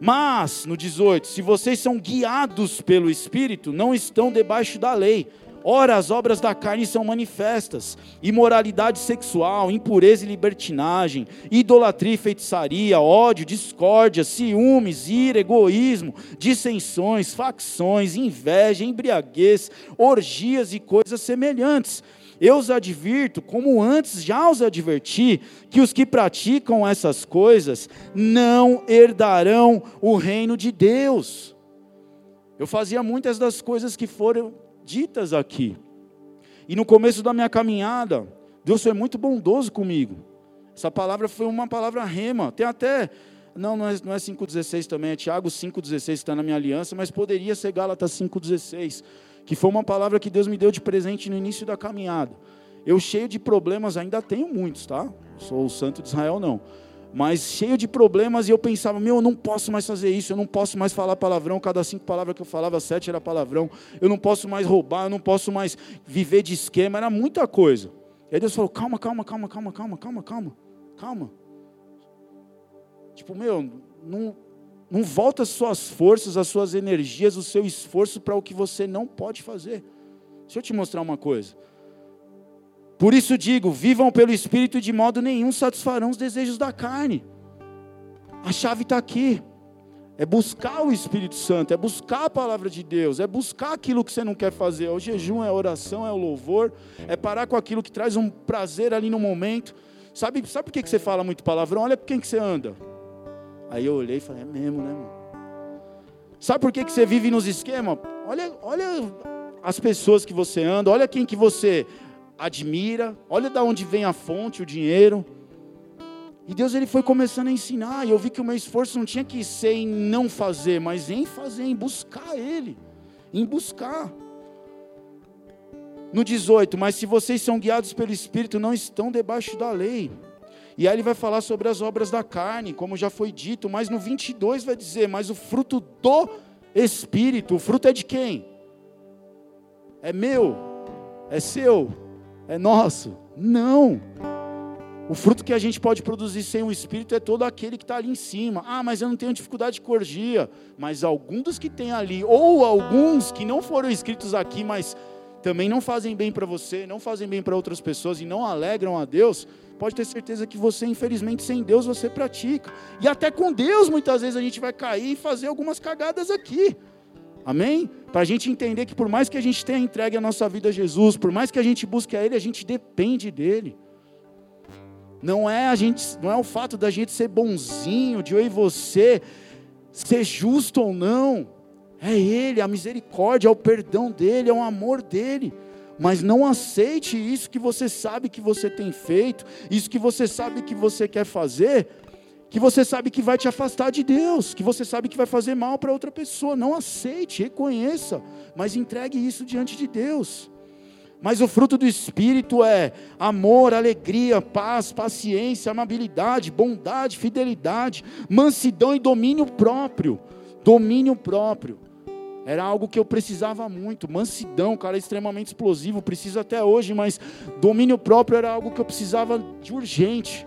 Speaker 1: Mas, no 18, se vocês são guiados pelo Espírito, não estão debaixo da lei. Ora, as obras da carne são manifestas: imoralidade sexual, impureza e libertinagem, idolatria e feitiçaria, ódio, discórdia, ciúmes, ira, egoísmo, dissensões, facções, inveja, embriaguez, orgias e coisas semelhantes eu os advirto, como antes já os adverti, que os que praticam essas coisas não herdarão o reino de Deus. Eu fazia muitas das coisas que foram ditas aqui. E no começo da minha caminhada, Deus foi muito bondoso comigo. Essa palavra foi uma palavra rema. Tem até. Não, não é, não é 5,16 também, é Tiago 5,16 que está na minha aliança, mas poderia ser Gálatas 5,16 que foi uma palavra que Deus me deu de presente no início da caminhada. Eu cheio de problemas, ainda tenho muitos, tá? Sou o santo de Israel não. Mas cheio de problemas e eu pensava, meu, eu não posso mais fazer isso, eu não posso mais falar palavrão, cada cinco palavras que eu falava, sete era palavrão, eu não posso mais roubar, eu não posso mais viver de esquema, era muita coisa. E aí Deus falou, calma, calma, calma, calma, calma, calma, calma, calma. Tipo, meu, não, não volta as suas forças, as suas energias, o seu esforço para o que você não pode fazer. Deixa eu te mostrar uma coisa. Por isso digo: vivam pelo Espírito e de modo nenhum satisfarão os desejos da carne. A chave está aqui. É buscar o Espírito Santo, é buscar a palavra de Deus, é buscar aquilo que você não quer fazer. É o jejum, é a oração, é o louvor, é parar com aquilo que traz um prazer ali no momento. Sabe, sabe por que você fala muito palavrão? Olha por quem que você anda. Aí eu olhei e falei, é mesmo, né, mano? Sabe por que, que você vive nos esquemas? Olha, olha as pessoas que você anda, olha quem que você admira, olha da onde vem a fonte, o dinheiro. E Deus ele foi começando a ensinar, e eu vi que o meu esforço não tinha que ser em não fazer, mas em fazer, em buscar Ele, em buscar. No 18, mas se vocês são guiados pelo Espírito, não estão debaixo da lei. E aí ele vai falar sobre as obras da carne, como já foi dito, mas no 22 vai dizer: Mas o fruto do Espírito, o fruto é de quem? É meu? É seu? É nosso? Não. O fruto que a gente pode produzir sem o Espírito é todo aquele que está ali em cima. Ah, mas eu não tenho dificuldade de corgia. Mas alguns dos que tem ali, ou alguns que não foram escritos aqui, mas também não fazem bem para você, não fazem bem para outras pessoas e não alegram a Deus, pode ter certeza que você, infelizmente, sem Deus, você pratica. E até com Deus, muitas vezes, a gente vai cair e fazer algumas cagadas aqui. Amém? Para a gente entender que por mais que a gente tenha entregue a nossa vida a Jesus, por mais que a gente busque a Ele, a gente depende dEle. Não é a gente, não é o fato da gente ser bonzinho, de eu e você ser justo ou não. É Ele, a misericórdia, é o perdão dEle, é o amor dEle. Mas não aceite isso que você sabe que você tem feito, isso que você sabe que você quer fazer, que você sabe que vai te afastar de Deus, que você sabe que vai fazer mal para outra pessoa. Não aceite, reconheça, mas entregue isso diante de Deus. Mas o fruto do Espírito é amor, alegria, paz, paciência, amabilidade, bondade, fidelidade, mansidão e domínio próprio. Domínio próprio. Era algo que eu precisava muito. Mansidão, cara, extremamente explosivo, preciso até hoje, mas domínio próprio era algo que eu precisava de urgente.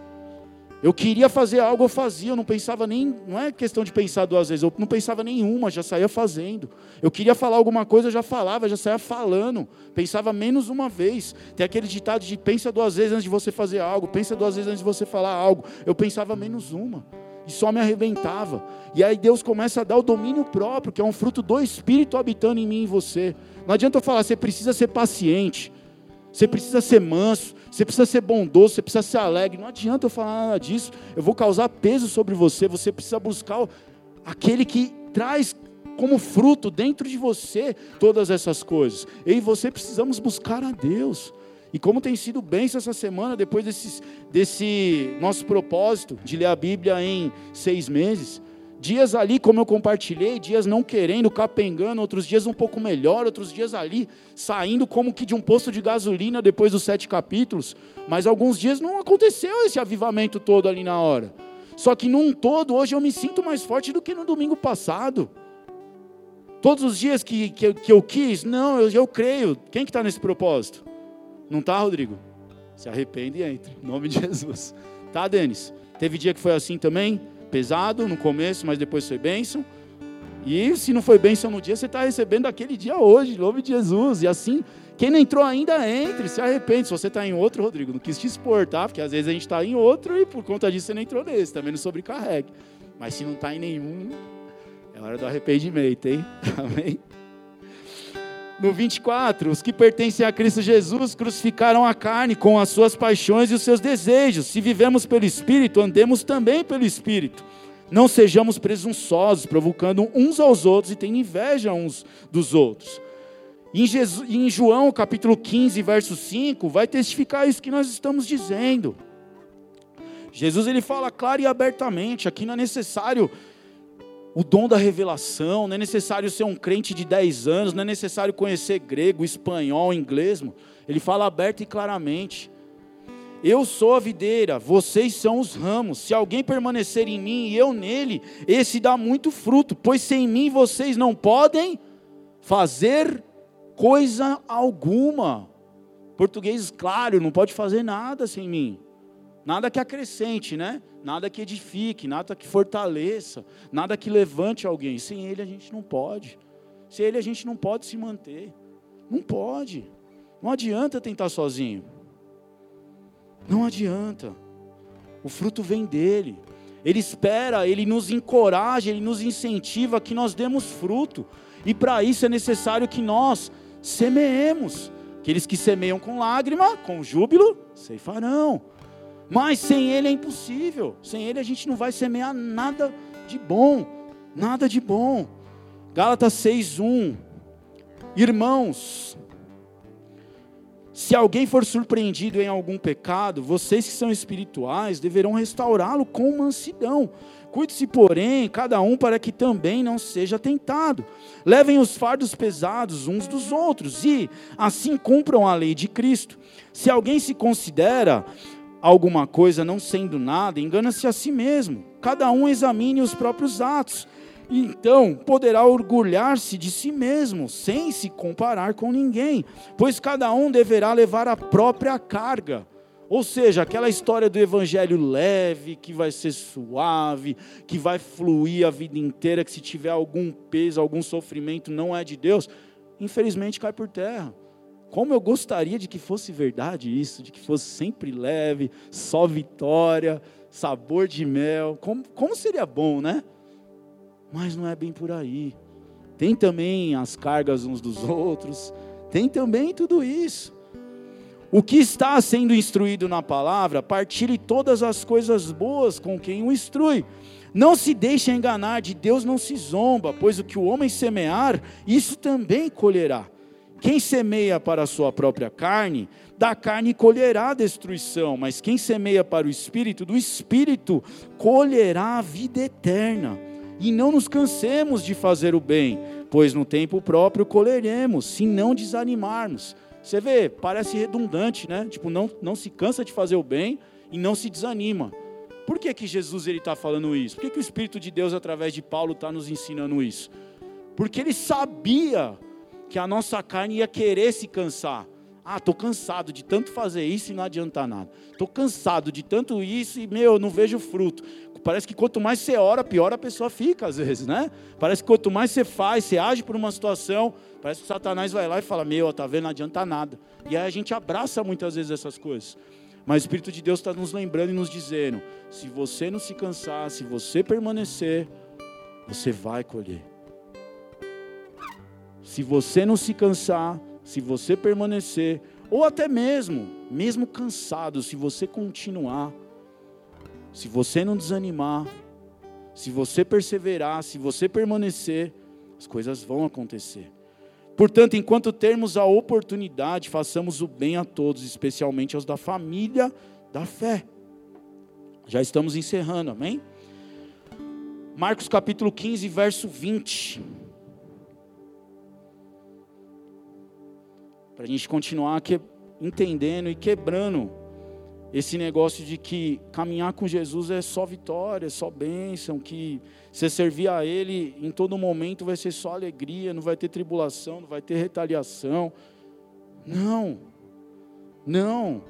Speaker 1: Eu queria fazer algo, eu fazia, eu não pensava nem, não é questão de pensar duas vezes, eu não pensava nenhuma, já saía fazendo. Eu queria falar alguma coisa, eu já falava, já saía falando. Pensava menos uma vez. Tem aquele ditado de pensa duas vezes antes de você fazer algo, pensa duas vezes antes de você falar algo. Eu pensava menos uma. E só me arrebentava. E aí Deus começa a dar o domínio próprio, que é um fruto do Espírito habitando em mim e em você. Não adianta eu falar, você precisa ser paciente. Você precisa ser manso, você precisa ser bondoso, você precisa ser alegre. Não adianta eu falar nada disso. Eu vou causar peso sobre você. Você precisa buscar aquele que traz como fruto dentro de você todas essas coisas. Eu e você precisamos buscar a Deus. E como tem sido bênção essa semana, depois desse, desse nosso propósito de ler a Bíblia em seis meses, Dias ali, como eu compartilhei, dias não querendo, capengando, outros dias um pouco melhor, outros dias ali, saindo como que de um posto de gasolina depois dos sete capítulos. Mas alguns dias não aconteceu esse avivamento todo ali na hora. Só que num todo, hoje eu me sinto mais forte do que no domingo passado. Todos os dias que, que, que eu quis, não, eu, eu creio. Quem que está nesse propósito? Não está, Rodrigo? Se arrepende e entre, em nome de Jesus. Tá, Denis? Teve dia que foi assim também? pesado no começo, mas depois foi bênção. E se não foi bênção no dia, você está recebendo aquele dia hoje, em nome de Jesus. E assim, quem não entrou ainda, entre, se arrepende. Se você está em outro, Rodrigo, não quis te expor, tá? Porque às vezes a gente está em outro e por conta disso você não entrou nesse, também não sobrecarregue. Mas se não está em nenhum, é hora do arrependimento, hein? Amém? No 24, os que pertencem a Cristo Jesus crucificaram a carne com as suas paixões e os seus desejos. Se vivemos pelo Espírito, andemos também pelo Espírito. Não sejamos presunçosos, provocando uns aos outros e tendo inveja uns dos outros. Em, Jesus, em João capítulo 15, verso 5, vai testificar isso que nós estamos dizendo. Jesus ele fala claro e abertamente, aqui não é necessário o dom da revelação, não é necessário ser um crente de 10 anos, não é necessário conhecer grego, espanhol, inglês. Ele fala aberto e claramente. Eu sou a videira, vocês são os ramos. Se alguém permanecer em mim e eu nele, esse dá muito fruto, pois sem mim vocês não podem fazer coisa alguma. Português claro, não pode fazer nada sem mim. Nada que acrescente, né? Nada que edifique, nada que fortaleça, nada que levante alguém. Sem Ele a gente não pode. Sem Ele a gente não pode se manter. Não pode. Não adianta tentar sozinho. Não adianta. O fruto vem dele. Ele espera, ele nos encoraja, ele nos incentiva que nós demos fruto. E para isso é necessário que nós semeemos. Aqueles que semeiam com lágrima, com júbilo, ceifarão. Mas sem Ele é impossível. Sem Ele a gente não vai semear nada de bom. Nada de bom. Gálatas 6:1. Irmãos, se alguém for surpreendido em algum pecado, vocês que são espirituais deverão restaurá-lo com mansidão. Cuide-se, porém, cada um para que também não seja tentado. Levem os fardos pesados uns dos outros e assim cumpram a lei de Cristo. Se alguém se considera alguma coisa não sendo nada, engana-se a si mesmo. Cada um examine os próprios atos. Então poderá orgulhar-se de si mesmo, sem se comparar com ninguém, pois cada um deverá levar a própria carga. Ou seja, aquela história do evangelho leve, que vai ser suave, que vai fluir a vida inteira, que se tiver algum peso, algum sofrimento, não é de Deus, infelizmente cai por terra. Como eu gostaria de que fosse verdade isso, de que fosse sempre leve, só vitória, sabor de mel. Como, como seria bom, né? Mas não é bem por aí. Tem também as cargas uns dos outros, tem também tudo isso. O que está sendo instruído na palavra, partilhe todas as coisas boas com quem o instrui. Não se deixe enganar, de Deus não se zomba, pois o que o homem semear, isso também colherá. Quem semeia para a sua própria carne, da carne colherá destruição, mas quem semeia para o espírito, do espírito colherá a vida eterna. E não nos cansemos de fazer o bem, pois no tempo próprio colheremos, se não desanimarmos. Você vê, parece redundante, né? Tipo, não, não se cansa de fazer o bem e não se desanima. Por que, que Jesus está falando isso? Por que, que o Espírito de Deus, através de Paulo, está nos ensinando isso? Porque ele sabia que a nossa carne ia querer se cansar. Ah, estou cansado de tanto fazer isso e não adianta nada. Estou cansado de tanto isso e, meu, não vejo fruto. Parece que quanto mais você ora, pior a pessoa fica, às vezes, né? Parece que quanto mais você faz, você age por uma situação, parece que o Satanás vai lá e fala: Meu, tá vendo, não adianta nada. E aí a gente abraça muitas vezes essas coisas. Mas o Espírito de Deus está nos lembrando e nos dizendo: se você não se cansar, se você permanecer, você vai colher. Se você não se cansar, se você permanecer, ou até mesmo, mesmo cansado, se você continuar, se você não desanimar, se você perseverar, se você permanecer, as coisas vão acontecer. Portanto, enquanto termos a oportunidade, façamos o bem a todos, especialmente aos da família da fé. Já estamos encerrando, amém? Marcos capítulo 15, verso 20. Para a gente continuar que, entendendo e quebrando esse negócio de que caminhar com Jesus é só vitória, é só bênção, que você servir a Ele em todo momento vai ser só alegria, não vai ter tribulação, não vai ter retaliação. Não, não.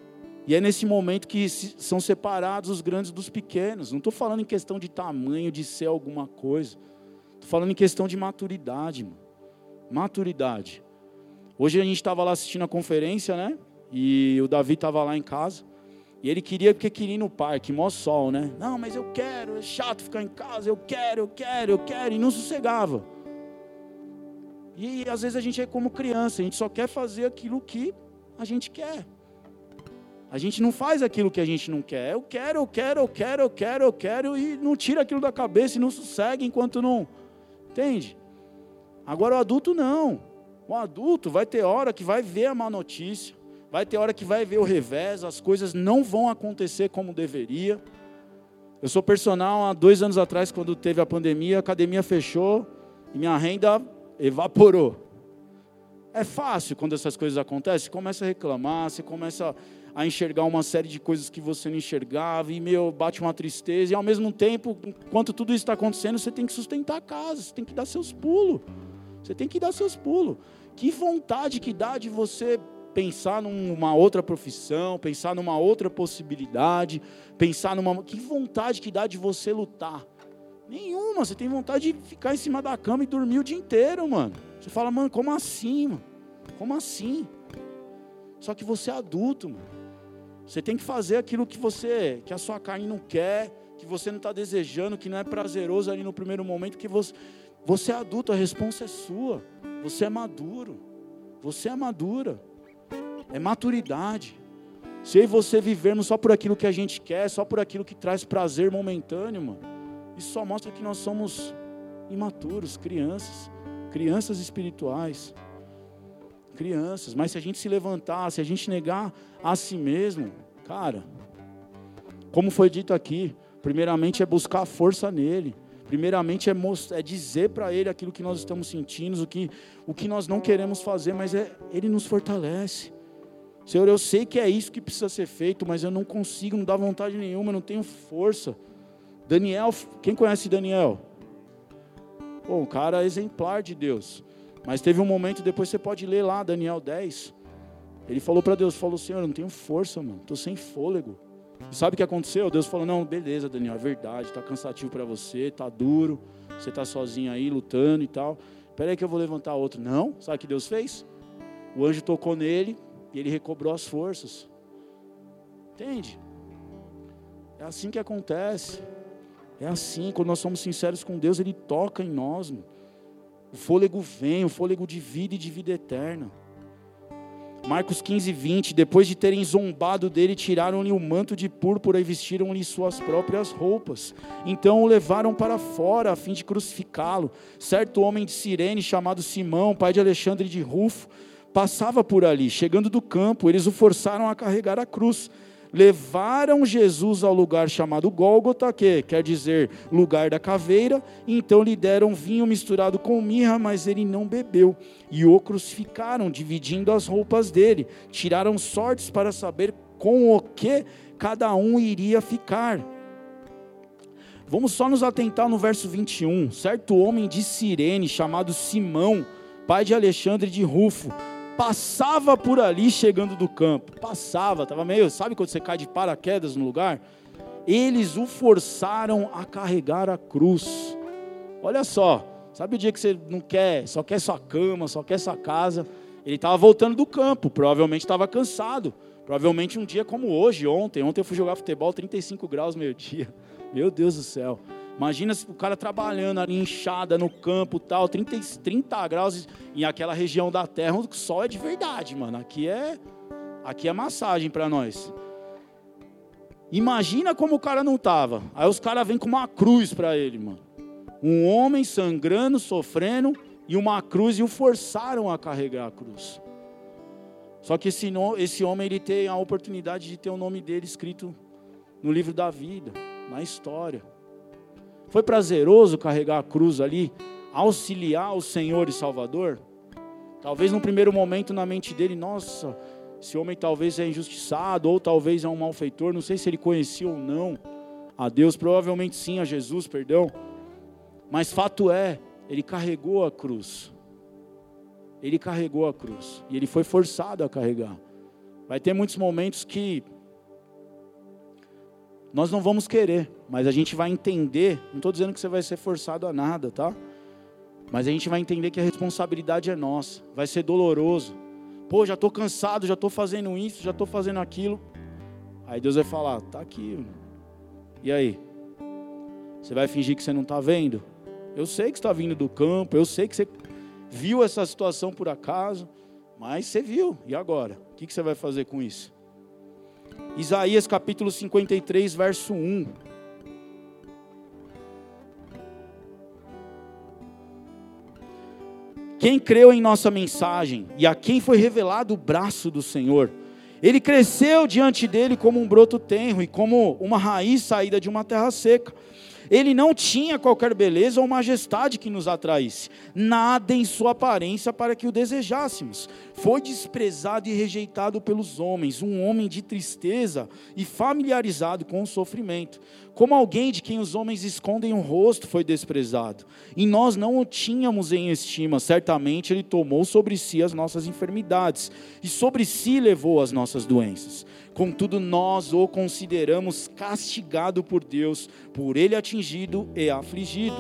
Speaker 1: E é nesse momento que são separados os grandes dos pequenos. Não estou falando em questão de tamanho, de ser alguma coisa. Estou falando em questão de maturidade. Mano. Maturidade. Hoje a gente estava lá assistindo a conferência, né? E o Davi estava lá em casa. E ele queria porque queria ir no parque, mó sol, né? Não, mas eu quero, é chato ficar em casa, eu quero, eu quero, eu quero. E não sossegava. E às vezes a gente é como criança, a gente só quer fazer aquilo que a gente quer. A gente não faz aquilo que a gente não quer. Eu quero, eu quero, eu quero, eu quero, eu quero, e não tira aquilo da cabeça e não sossega enquanto não. Entende? Agora o adulto não. O adulto vai ter hora que vai ver a má notícia, vai ter hora que vai ver o revés, as coisas não vão acontecer como deveria. Eu sou personal há dois anos atrás, quando teve a pandemia, a academia fechou e minha renda evaporou. É fácil quando essas coisas acontecem, você começa a reclamar, você começa a enxergar uma série de coisas que você não enxergava, e meu, bate uma tristeza, e ao mesmo tempo, enquanto tudo isso está acontecendo, você tem que sustentar a casa, você tem que dar seus pulos. Você tem que dar seus pulos. Que vontade que dá de você pensar numa outra profissão, pensar numa outra possibilidade, pensar numa. Que vontade que dá de você lutar? Nenhuma. Você tem vontade de ficar em cima da cama e dormir o dia inteiro, mano. Você fala, mano, como assim, mano? Como assim? Só que você é adulto, mano. Você tem que fazer aquilo que você, que a sua carne não quer, que você não está desejando, que não é prazeroso ali no primeiro momento, que você, você é adulto, a resposta é sua. Você é maduro. Você é madura. É maturidade. Se eu e você vivermos só por aquilo que a gente quer, só por aquilo que traz prazer momentâneo, mano, isso só mostra que nós somos imaturos, crianças, crianças espirituais. Crianças, mas se a gente se levantar, se a gente negar a si mesmo, cara, como foi dito aqui, primeiramente é buscar força nele. Primeiramente é, é dizer para Ele aquilo que nós estamos sentindo, o que, o que nós não queremos fazer, mas é, Ele nos fortalece. Senhor, eu sei que é isso que precisa ser feito, mas eu não consigo, não dá vontade nenhuma, não tenho força. Daniel, quem conhece Daniel? Pô, um cara exemplar de Deus. Mas teve um momento, depois você pode ler lá, Daniel 10. Ele falou para Deus, falou, Senhor, eu não tenho força, mano, estou sem fôlego. E sabe o que aconteceu? Deus falou: Não, beleza, Daniel, é verdade, está cansativo para você, está duro, você está sozinho aí lutando e tal. Espera aí que eu vou levantar outro. Não, sabe o que Deus fez? O anjo tocou nele e ele recobrou as forças. Entende? É assim que acontece. É assim, quando nós somos sinceros com Deus, Ele toca em nós. Mano. O fôlego vem, o fôlego de vida e de vida eterna. Marcos 15, 20. Depois de terem zombado dele, tiraram-lhe o manto de púrpura e vestiram-lhe suas próprias roupas. Então o levaram para fora, a fim de crucificá-lo. Certo homem de Sirene, chamado Simão, pai de Alexandre de Rufo, passava por ali. Chegando do campo, eles o forçaram a carregar a cruz. Levaram Jesus ao lugar chamado Gólgota, que quer dizer lugar da caveira, então lhe deram vinho misturado com mirra, mas ele não bebeu. E o crucificaram, dividindo as roupas dele. Tiraram sortes para saber com o que cada um iria ficar. Vamos só nos atentar no verso 21. Certo homem de Cirene, chamado Simão, pai de Alexandre de Rufo, passava por ali chegando do campo. Passava, estava meio, sabe quando você cai de paraquedas no lugar? Eles o forçaram a carregar a cruz. Olha só, sabe o dia que você não quer, só quer sua cama, só quer sua casa? Ele estava voltando do campo, provavelmente estava cansado. Provavelmente um dia como hoje, ontem. Ontem eu fui jogar futebol, 35 graus meio-dia. Meu Deus do céu. Imagina se o cara trabalhando ali, inchada no campo tal, 30, 30 graus em aquela região da terra, o sol é de verdade, mano. Aqui é, aqui é massagem para nós. Imagina como o cara não tava. Aí os caras vêm com uma cruz para ele, mano. Um homem sangrando, sofrendo, e uma cruz, e o forçaram a carregar a cruz. Só que esse, esse homem ele tem a oportunidade de ter o nome dele escrito no livro da vida, na história. Foi prazeroso carregar a cruz ali, auxiliar o Senhor e Salvador? Talvez no primeiro momento na mente dele, nossa, esse homem talvez é injustiçado, ou talvez é um malfeitor, não sei se ele conhecia ou não a Deus, provavelmente sim, a Jesus, perdão. Mas fato é, ele carregou a cruz. Ele carregou a cruz. E ele foi forçado a carregar. Vai ter muitos momentos que nós não vamos querer, mas a gente vai entender. Não estou dizendo que você vai ser forçado a nada, tá? Mas a gente vai entender que a responsabilidade é nossa. Vai ser doloroso. Pô, já estou cansado, já estou fazendo isso, já estou fazendo aquilo. Aí Deus vai falar: tá aqui. E aí? Você vai fingir que você não está vendo? Eu sei que está vindo do campo, eu sei que você viu essa situação por acaso, mas você viu. E agora? O que você vai fazer com isso? Isaías capítulo 53, verso 1. Quem creu em nossa mensagem e a quem foi revelado o braço do Senhor, ele cresceu diante dele como um broto tenro e como uma raiz saída de uma terra seca. Ele não tinha qualquer beleza ou majestade que nos atraísse, nada em sua aparência para que o desejássemos. Foi desprezado e rejeitado pelos homens, um homem de tristeza e familiarizado com o sofrimento. Como alguém de quem os homens escondem o rosto foi desprezado. E nós não o tínhamos em estima, certamente ele tomou sobre si as nossas enfermidades e sobre si levou as nossas doenças. Contudo, nós o consideramos castigado por Deus, por ele atingido e afligido.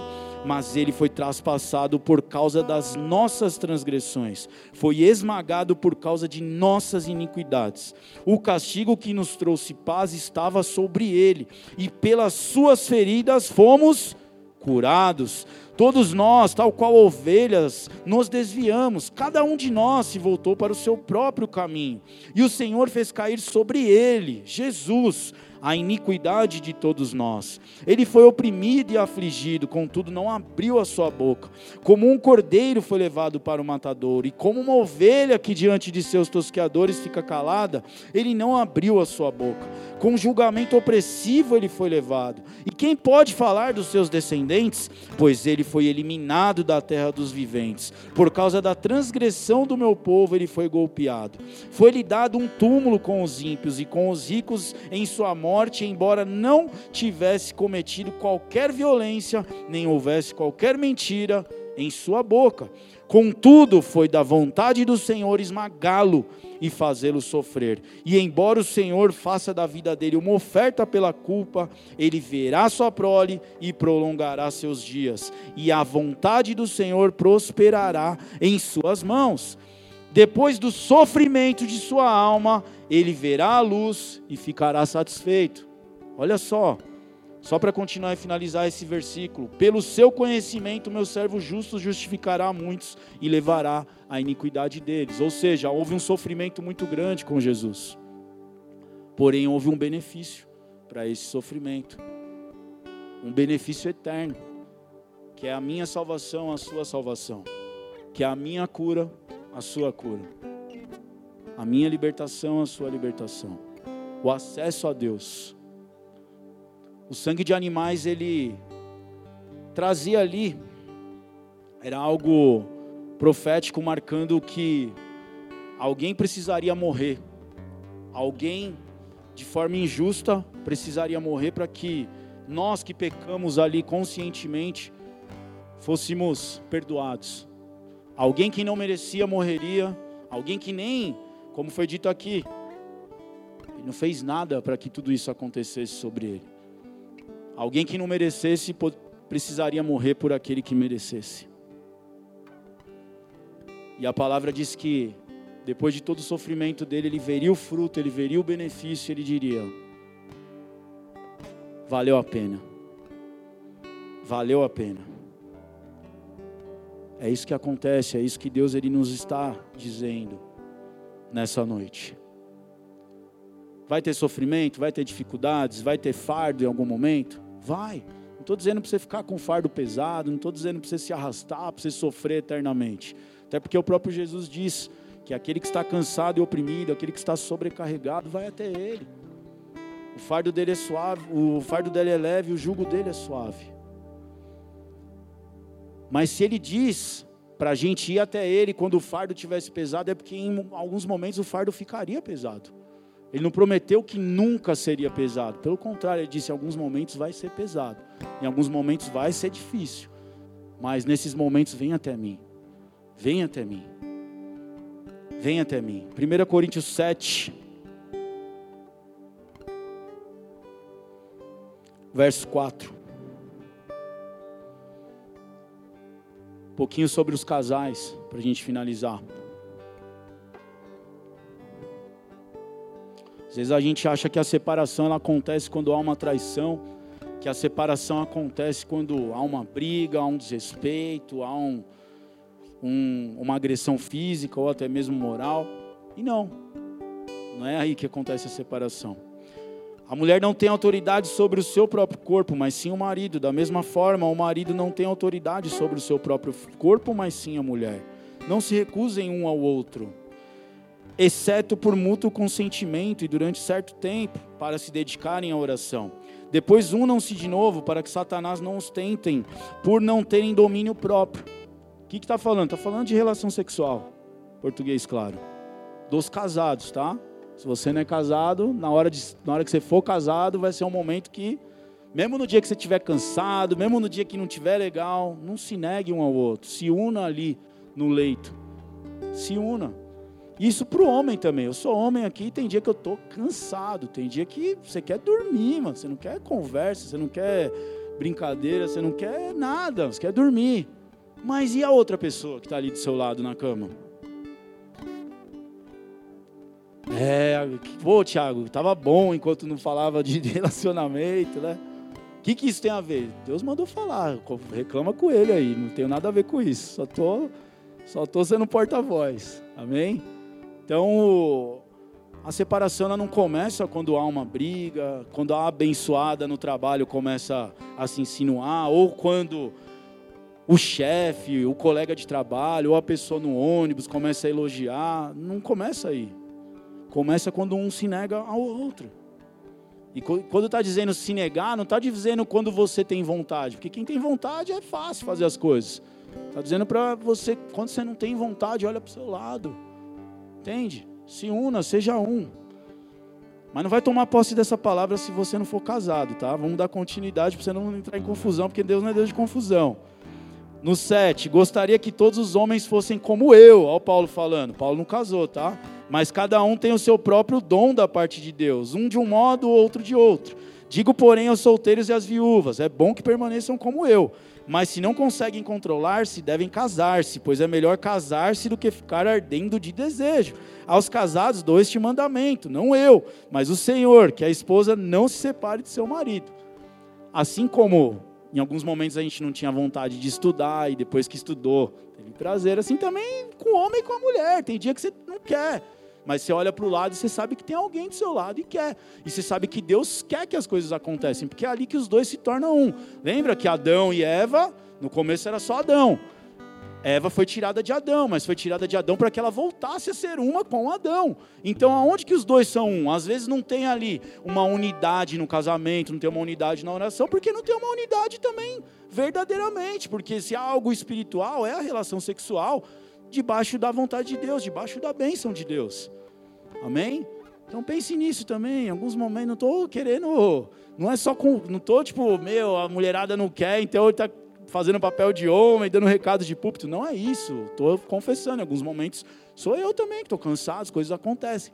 Speaker 1: Mas ele foi traspassado por causa das nossas transgressões, foi esmagado por causa de nossas iniquidades. O castigo que nos trouxe paz estava sobre ele, e pelas suas feridas fomos curados. Todos nós, tal qual ovelhas, nos desviamos, cada um de nós se voltou para o seu próprio caminho, e o Senhor fez cair sobre ele, Jesus, a iniquidade de todos nós. Ele foi oprimido e afligido, contudo não abriu a sua boca. Como um cordeiro foi levado para o matador, e como uma ovelha que diante de seus tosqueadores fica calada, ele não abriu a sua boca. Com julgamento opressivo ele foi levado. E quem pode falar dos seus descendentes? Pois ele foi eliminado da terra dos viventes. Por causa da transgressão do meu povo ele foi golpeado. Foi-lhe dado um túmulo com os ímpios e com os ricos em sua morte morte, embora não tivesse cometido qualquer violência, nem houvesse qualquer mentira em sua boca. Contudo, foi da vontade do Senhor esmagá-lo e fazê-lo sofrer. E embora o Senhor faça da vida dele uma oferta pela culpa, ele verá sua prole e prolongará seus dias, e a vontade do Senhor prosperará em suas mãos. Depois do sofrimento de sua alma, ele verá a luz e ficará satisfeito. Olha só, só para continuar e finalizar esse versículo: pelo seu conhecimento, meu servo justo justificará muitos e levará a iniquidade deles. Ou seja, houve um sofrimento muito grande com Jesus, porém houve um benefício para esse sofrimento um benefício eterno, que é a minha salvação, a sua salvação, que é a minha cura, a sua cura. A minha libertação, a sua libertação. O acesso a Deus. O sangue de animais, ele trazia ali, era algo profético marcando que alguém precisaria morrer. Alguém, de forma injusta, precisaria morrer para que nós que pecamos ali conscientemente fôssemos perdoados. Alguém que não merecia morreria, alguém que nem, como foi dito aqui, ele não fez nada para que tudo isso acontecesse sobre ele. Alguém que não merecesse precisaria morrer por aquele que merecesse. E a palavra diz que depois de todo o sofrimento dele, ele veria o fruto, ele veria o benefício, ele diria: valeu a pena. Valeu a pena. É isso que acontece, é isso que Deus ele nos está dizendo nessa noite. Vai ter sofrimento, vai ter dificuldades, vai ter fardo em algum momento? Vai. Não estou dizendo para você ficar com fardo pesado, não estou dizendo para você se arrastar, para você sofrer eternamente. Até porque o próprio Jesus diz que aquele que está cansado e oprimido, aquele que está sobrecarregado, vai até Ele. O fardo dele é suave, o fardo dele é leve, o jugo dele é suave. Mas se ele diz para a gente ir até ele quando o fardo tivesse pesado, é porque em alguns momentos o fardo ficaria pesado. Ele não prometeu que nunca seria pesado. Pelo contrário, ele disse: em alguns momentos vai ser pesado, em alguns momentos vai ser difícil. Mas nesses momentos, vem até mim. Vem até mim. Vem até mim. 1 Coríntios 7, verso 4. Um pouquinho sobre os casais, para a gente finalizar. Às vezes a gente acha que a separação ela acontece quando há uma traição, que a separação acontece quando há uma briga, há um desrespeito, há um, um, uma agressão física ou até mesmo moral. E não, não é aí que acontece a separação. A mulher não tem autoridade sobre o seu próprio corpo, mas sim o marido. Da mesma forma, o marido não tem autoridade sobre o seu próprio corpo, mas sim a mulher. Não se recusem um ao outro, exceto por mútuo consentimento e durante certo tempo, para se dedicarem à oração. Depois unam-se de novo, para que Satanás não os tentem, por não terem domínio próprio que está falando? Está falando de relação sexual. Português, claro. Dos casados, tá? Se você não é casado, na hora, de, na hora que você for casado, vai ser um momento que, mesmo no dia que você estiver cansado, mesmo no dia que não estiver legal, não se negue um ao outro. Se una ali no leito. Se una. Isso para o homem também. Eu sou homem aqui, tem dia que eu estou cansado, tem dia que você quer dormir, mano. Você não quer conversa, você não quer brincadeira, você não quer nada, você quer dormir. Mas e a outra pessoa que está ali do seu lado na cama? É, pô, Thiago, estava bom enquanto não falava de relacionamento, né? O que, que isso tem a ver? Deus mandou falar, reclama com ele aí, não tenho nada a ver com isso, só tô, só tô sendo porta-voz, amém? Então, a separação não começa quando há uma briga, quando a abençoada no trabalho começa a se insinuar, ou quando o chefe, o colega de trabalho, ou a pessoa no ônibus começa a elogiar. Não começa aí. Começa quando um se nega ao outro. E quando está dizendo se negar, não está dizendo quando você tem vontade, porque quem tem vontade é fácil fazer as coisas. Está dizendo para você, quando você não tem vontade, olha para o seu lado. Entende? Se una, seja um. Mas não vai tomar posse dessa palavra se você não for casado, tá? Vamos dar continuidade para você não entrar em confusão, porque Deus não é Deus de confusão. No 7, gostaria que todos os homens fossem como eu. Olha o Paulo falando. Paulo não casou, tá? Mas cada um tem o seu próprio dom da parte de Deus. Um de um modo, outro de outro. Digo, porém, aos solteiros e às viúvas: é bom que permaneçam como eu. Mas se não conseguem controlar-se, devem casar-se, pois é melhor casar-se do que ficar ardendo de desejo. Aos casados dou este mandamento, não eu, mas o Senhor, que a esposa não se separe de seu marido. Assim como em alguns momentos a gente não tinha vontade de estudar e depois que estudou, teve prazer. Assim também com o homem e com a mulher. Tem dia que você não quer. Mas você olha para o lado e você sabe que tem alguém do seu lado e quer. E você sabe que Deus quer que as coisas acontecem, porque é ali que os dois se tornam um. Lembra que Adão e Eva, no começo era só Adão. Eva foi tirada de Adão, mas foi tirada de Adão para que ela voltasse a ser uma com Adão. Então, aonde que os dois são um? Às vezes não tem ali uma unidade no casamento, não tem uma unidade na oração, porque não tem uma unidade também verdadeiramente. Porque se há algo espiritual, é a relação sexual debaixo da vontade de Deus, debaixo da bênção de Deus. Amém? Então pense nisso também. Em alguns momentos não estou querendo, não é só com, não estou tipo, meu, a mulherada não quer, então ele está fazendo papel de homem, dando recado de púlpito. Não é isso. Estou confessando, em alguns momentos sou eu também que estou cansado, as coisas acontecem.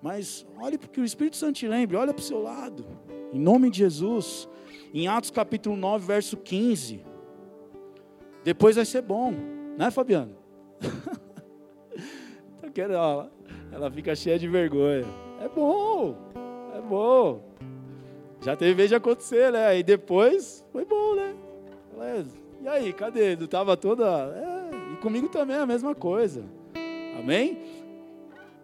Speaker 1: Mas olhe porque o Espírito Santo te lembre, olha para o seu lado. Em nome de Jesus. Em Atos capítulo 9, verso 15. Depois vai ser bom, né, Fabiano? ela, ela fica cheia de vergonha. É bom, é bom. Já teve vez de acontecer, né? E depois foi bom, né? E aí, cadê? Estava toda. É, e comigo também é a mesma coisa. Amém?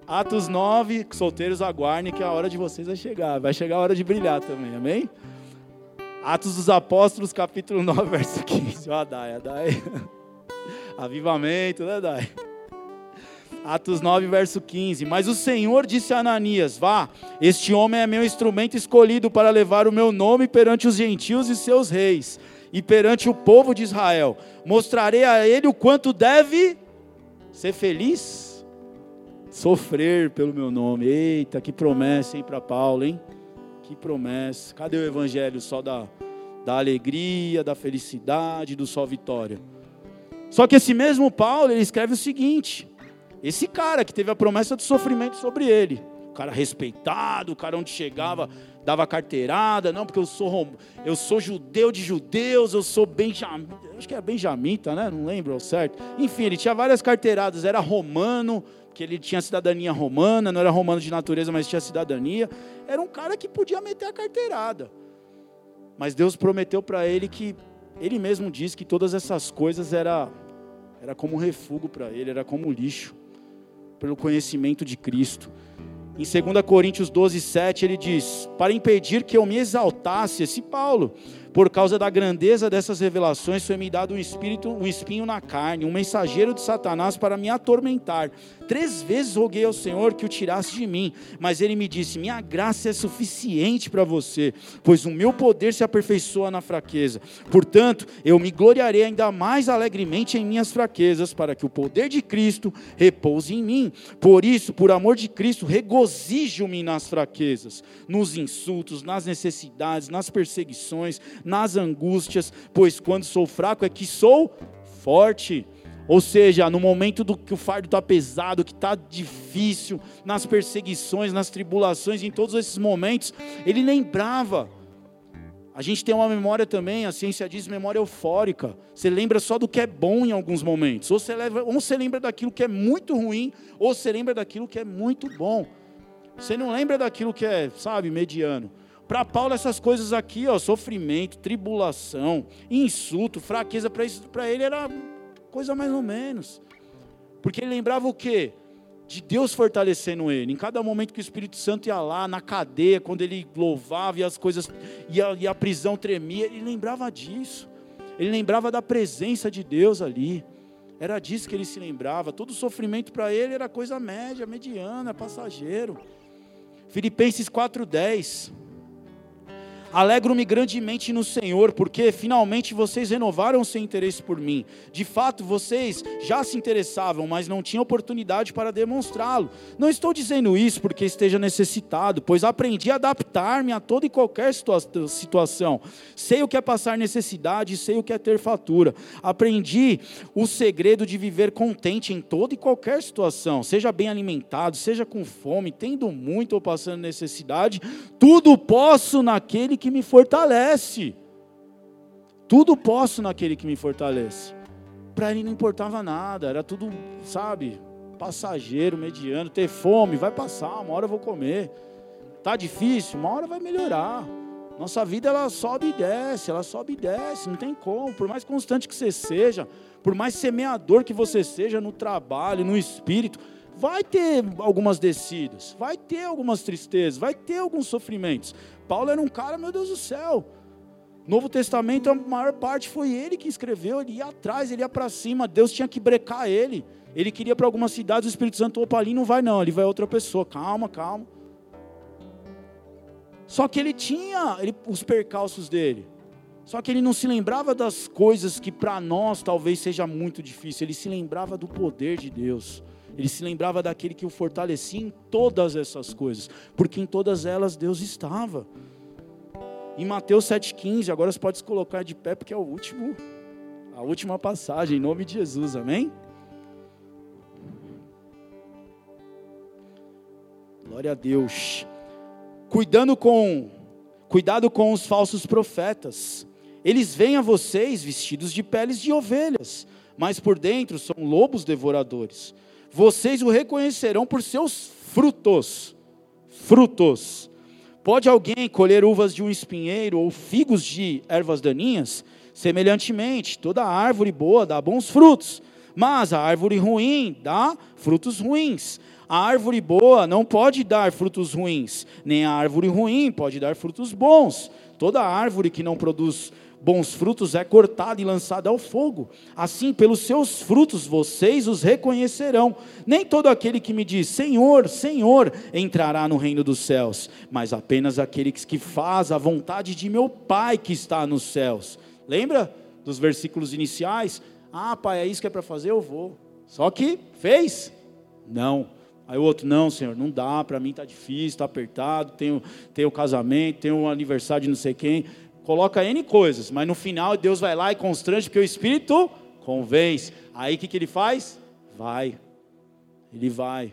Speaker 1: Atos 9, solteiros aguardem que a hora de vocês vai chegar. Vai chegar a hora de brilhar também, amém? Atos dos Apóstolos, capítulo 9, verso 15. Ó, a Dai, Dai. Avivamento, né, Dai? Atos 9, verso 15. Mas o Senhor disse a Ananias: Vá, este homem é meu instrumento escolhido para levar o meu nome perante os gentios e seus reis e perante o povo de Israel. Mostrarei a ele o quanto deve ser feliz, sofrer pelo meu nome. Eita, que promessa, hein, para Paulo, hein? Que promessa. Cadê o evangelho só da, da alegria, da felicidade, do só vitória? Só que esse mesmo Paulo, ele escreve o seguinte: esse cara que teve a promessa do sofrimento sobre ele, o cara respeitado, o cara onde chegava dava carteirada, não, porque eu sou eu sou judeu de judeus, eu sou benjamim, acho que é benjamita, né? Não lembro ao certo. Enfim, ele tinha várias carteiradas, era romano, que ele tinha cidadania romana, não era romano de natureza, mas tinha cidadania. Era um cara que podia meter a carteirada. Mas Deus prometeu para ele que ele mesmo disse que todas essas coisas era era como um refúgio para ele, era como um lixo pelo conhecimento de Cristo. Em 2 Coríntios 12, 7, ele diz: Para impedir que eu me exaltasse, esse Paulo, por causa da grandeza dessas revelações, foi-me dado um espírito, um espinho na carne, um mensageiro de Satanás para me atormentar. Três vezes roguei ao Senhor que o tirasse de mim, mas ele me disse: Minha graça é suficiente para você, pois o meu poder se aperfeiçoa na fraqueza. Portanto, eu me gloriarei ainda mais alegremente em minhas fraquezas, para que o poder de Cristo repouse em mim. Por isso, por amor de Cristo, regozijo-me nas fraquezas, nos insultos, nas necessidades, nas perseguições, nas angústias, pois quando sou fraco é que sou forte. Ou seja, no momento do que o fardo está pesado, que está difícil, nas perseguições, nas tribulações, em todos esses momentos, ele lembrava. A gente tem uma memória também, a ciência diz memória eufórica. Você lembra só do que é bom em alguns momentos. Ou você, leva, ou você lembra daquilo que é muito ruim, ou você lembra daquilo que é muito bom. Você não lembra daquilo que é, sabe, mediano. Para Paulo, essas coisas aqui, ó, sofrimento, tribulação, insulto, fraqueza, para ele era coisa mais ou menos. Porque ele lembrava o quê? De Deus fortalecendo ele. Em cada momento que o Espírito Santo ia lá, na cadeia, quando ele louvava e as coisas, e a, e a prisão tremia, ele lembrava disso. Ele lembrava da presença de Deus ali. Era disso que ele se lembrava. Todo sofrimento para ele era coisa média, mediana, passageiro. Filipenses 4,10. Alegro-me grandemente no Senhor, porque finalmente vocês renovaram seu interesse por mim. De fato, vocês já se interessavam, mas não tinham oportunidade para demonstrá-lo. Não estou dizendo isso porque esteja necessitado, pois aprendi a adaptar-me a toda e qualquer situa situação. Sei o que é passar necessidade, sei o que é ter fatura. Aprendi o segredo de viver contente em toda e qualquer situação, seja bem alimentado, seja com fome, tendo muito ou passando necessidade, tudo posso naquele que me fortalece. Tudo posso naquele que me fortalece. Para ele não importava nada, era tudo, sabe, passageiro, mediano, ter fome, vai passar, uma hora eu vou comer. Tá difícil, uma hora vai melhorar. Nossa vida ela sobe e desce, ela sobe e desce, não tem como. Por mais constante que você seja, por mais semeador que você seja no trabalho, no espírito, vai ter algumas descidas, vai ter algumas tristezas, vai ter alguns sofrimentos. Paulo era um cara, meu Deus do céu. Novo Testamento, a maior parte foi ele que escreveu, ele ia atrás, ele ia para cima, Deus tinha que brecar ele. Ele queria para algumas cidades, o Espírito Santo, opa, ali não vai não, ele vai outra pessoa, calma, calma. Só que ele tinha ele, os percalços dele. Só que ele não se lembrava das coisas que para nós talvez seja muito difícil, ele se lembrava do poder de Deus. Ele se lembrava daquele que o fortalecia em todas essas coisas, porque em todas elas Deus estava. Em Mateus 7,15, agora você pode se colocar de pé, porque é o último, a última passagem, em nome de Jesus, amém? Glória a Deus. Cuidando com, cuidado com os falsos profetas. Eles vêm a vocês vestidos de peles de ovelhas, mas por dentro são lobos devoradores. Vocês o reconhecerão por seus frutos. Frutos. Pode alguém colher uvas de um espinheiro ou figos de ervas daninhas? Semelhantemente, toda árvore boa dá bons frutos, mas a árvore ruim dá frutos ruins. A árvore boa não pode dar frutos ruins, nem a árvore ruim pode dar frutos bons. Toda árvore que não produz bons frutos é cortada e lançada ao fogo. Assim, pelos seus frutos vocês os reconhecerão. Nem todo aquele que me diz Senhor, Senhor entrará no reino dos céus, mas apenas aquele que faz a vontade de meu Pai que está nos céus. Lembra dos versículos iniciais? Ah, pai, é isso que é para fazer, eu vou. Só que fez? Não. Aí o outro, não, senhor, não dá, para mim está difícil, está apertado, tenho, tenho casamento, tenho um aniversário de não sei quem coloca N coisas, mas no final Deus vai lá e constrange, porque o Espírito convence. Aí o que, que ele faz? Vai. Ele vai.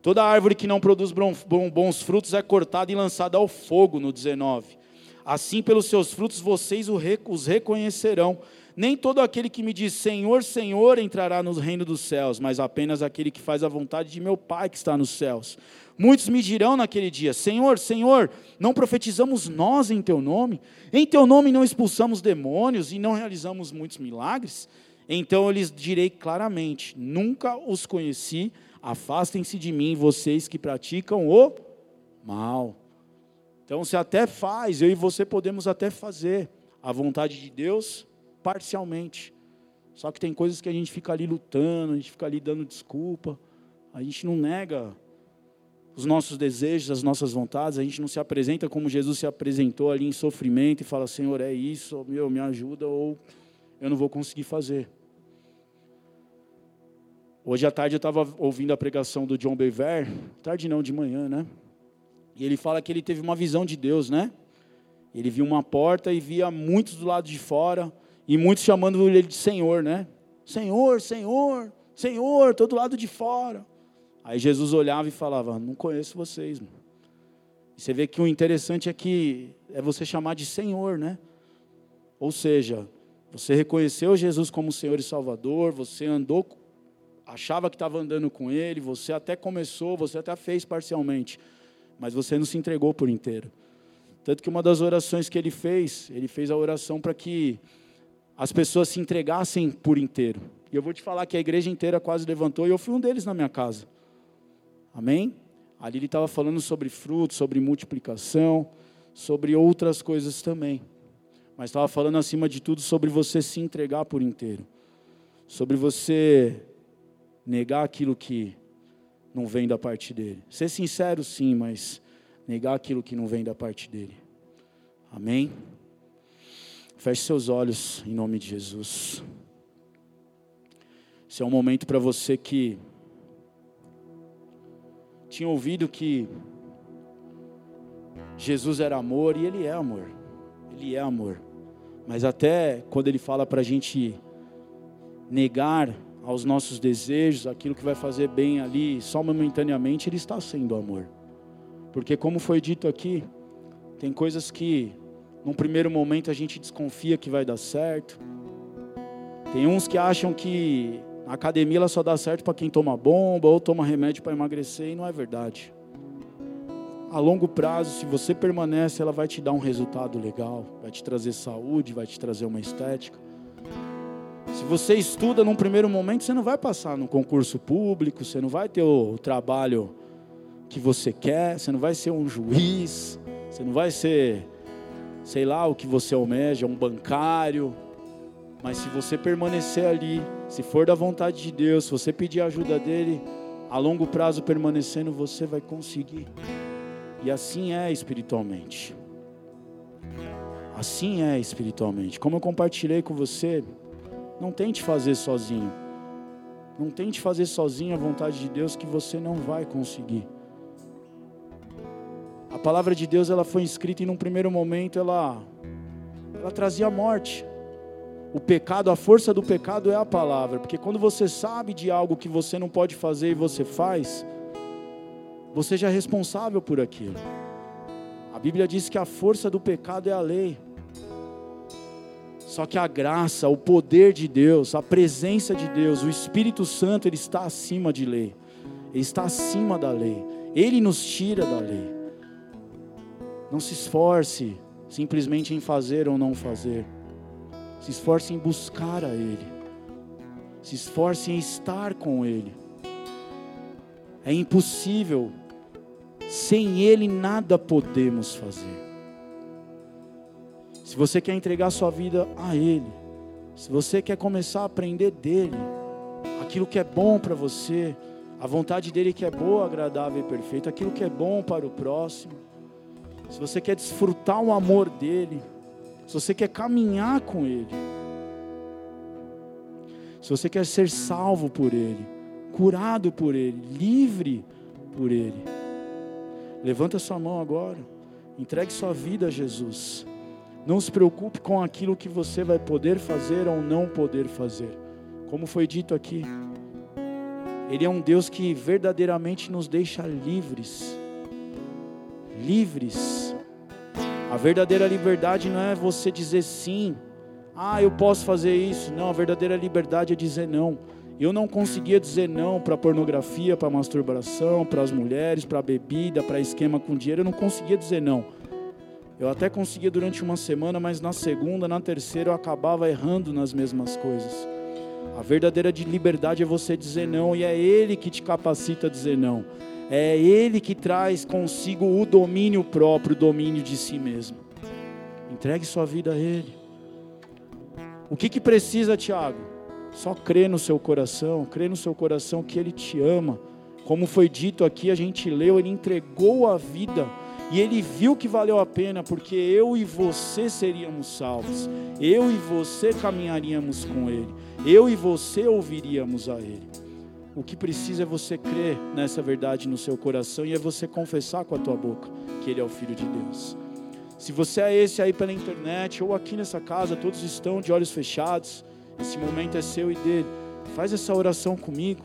Speaker 1: Toda árvore que não produz bons frutos é cortada e lançada ao fogo, no 19. Assim, pelos seus frutos vocês os reconhecerão. Nem todo aquele que me diz Senhor, Senhor entrará no reino dos céus, mas apenas aquele que faz a vontade de meu Pai que está nos céus. Muitos me dirão naquele dia: Senhor, Senhor, não profetizamos nós em teu nome? Em teu nome não expulsamos demônios e não realizamos muitos milagres? Então eu lhes direi claramente: Nunca os conheci, afastem-se de mim, vocês que praticam o mal. Então você até faz, eu e você podemos até fazer a vontade de Deus parcialmente. Só que tem coisas que a gente fica ali lutando, a gente fica ali dando desculpa, a gente não nega os nossos desejos, as nossas vontades, a gente não se apresenta como Jesus se apresentou ali em sofrimento e fala: Senhor, é isso, meu, me ajuda, ou eu não vou conseguir fazer. Hoje à tarde eu estava ouvindo a pregação do John Bever, tarde não, de manhã, né? E ele fala que ele teve uma visão de Deus, né? Ele viu uma porta e via muitos do lado de fora, e muitos chamando ele de Senhor, né? Senhor, Senhor, Senhor, todo lado de fora. Aí Jesus olhava e falava: Não conheço vocês. Você vê que o interessante é que é você chamar de Senhor, né? Ou seja, você reconheceu Jesus como Senhor e Salvador, você andou, achava que estava andando com Ele, você até começou, você até fez parcialmente, mas você não se entregou por inteiro. Tanto que uma das orações que ele fez, ele fez a oração para que as pessoas se entregassem por inteiro. E eu vou te falar que a igreja inteira quase levantou e eu fui um deles na minha casa. Amém? Ali ele estava falando sobre frutos, sobre multiplicação, sobre outras coisas também. Mas estava falando acima de tudo sobre você se entregar por inteiro. Sobre você negar aquilo que não vem da parte dele. Ser sincero, sim, mas negar aquilo que não vem da parte dele. Amém? Feche seus olhos em nome de Jesus. Esse é um momento para você que tinha ouvido que Jesus era amor e Ele é amor. Ele é amor. Mas até quando Ele fala para a gente negar aos nossos desejos, aquilo que vai fazer bem ali, só momentaneamente, Ele está sendo amor. Porque, como foi dito aqui, tem coisas que, num primeiro momento, a gente desconfia que vai dar certo. Tem uns que acham que a academia ela só dá certo para quem toma bomba ou toma remédio para emagrecer e não é verdade. A longo prazo, se você permanece, ela vai te dar um resultado legal, vai te trazer saúde, vai te trazer uma estética. Se você estuda num primeiro momento, você não vai passar no concurso público, você não vai ter o trabalho que você quer, você não vai ser um juiz, você não vai ser sei lá o que você almeja, um bancário, mas se você permanecer ali, se for da vontade de Deus, se você pedir a ajuda dele, a longo prazo permanecendo, você vai conseguir. E assim é espiritualmente. Assim é espiritualmente. Como eu compartilhei com você, não tente fazer sozinho. Não tente fazer sozinho a vontade de Deus que você não vai conseguir. A palavra de Deus ela foi escrita e num primeiro momento ela ela trazia morte. O pecado, a força do pecado é a palavra, porque quando você sabe de algo que você não pode fazer e você faz, você já é responsável por aquilo. A Bíblia diz que a força do pecado é a lei. Só que a graça, o poder de Deus, a presença de Deus, o Espírito Santo, ele está acima de lei. Ele está acima da lei. Ele nos tira da lei. Não se esforce simplesmente em fazer ou não fazer. Se esforce em buscar a Ele. Se esforce em estar com Ele. É impossível. Sem Ele nada podemos fazer. Se você quer entregar sua vida a Ele, se você quer começar a aprender dele, aquilo que é bom para você, a vontade dele que é boa, agradável e perfeita, aquilo que é bom para o próximo, se você quer desfrutar o amor dele, se você quer caminhar com ele, se você quer ser salvo por ele, curado por ele, livre por ele, levanta sua mão agora, entregue sua vida a Jesus. Não se preocupe com aquilo que você vai poder fazer ou não poder fazer. Como foi dito aqui, Ele é um Deus que verdadeiramente nos deixa livres. Livres. A verdadeira liberdade não é você dizer sim, ah, eu posso fazer isso. Não, a verdadeira liberdade é dizer não. Eu não conseguia dizer não para pornografia, para masturbação, para as mulheres, para bebida, para esquema com dinheiro. Eu não conseguia dizer não. Eu até conseguia durante uma semana, mas na segunda, na terceira eu acabava errando nas mesmas coisas. A verdadeira de liberdade é você dizer não e é Ele que te capacita a dizer não. É Ele que traz consigo o domínio próprio, o domínio de si mesmo. Entregue sua vida a Ele. O que, que precisa, Tiago? Só crer no seu coração, crer no seu coração que Ele te ama. Como foi dito aqui, a gente leu, Ele entregou a vida e ele viu que valeu a pena, porque eu e você seríamos salvos, eu e você caminharíamos com Ele, eu e você ouviríamos a Ele. O que precisa é você crer nessa verdade no seu coração e é você confessar com a tua boca que Ele é o Filho de Deus. Se você é esse aí pela internet ou aqui nessa casa, todos estão de olhos fechados, esse momento é seu e dele. Faz essa oração comigo.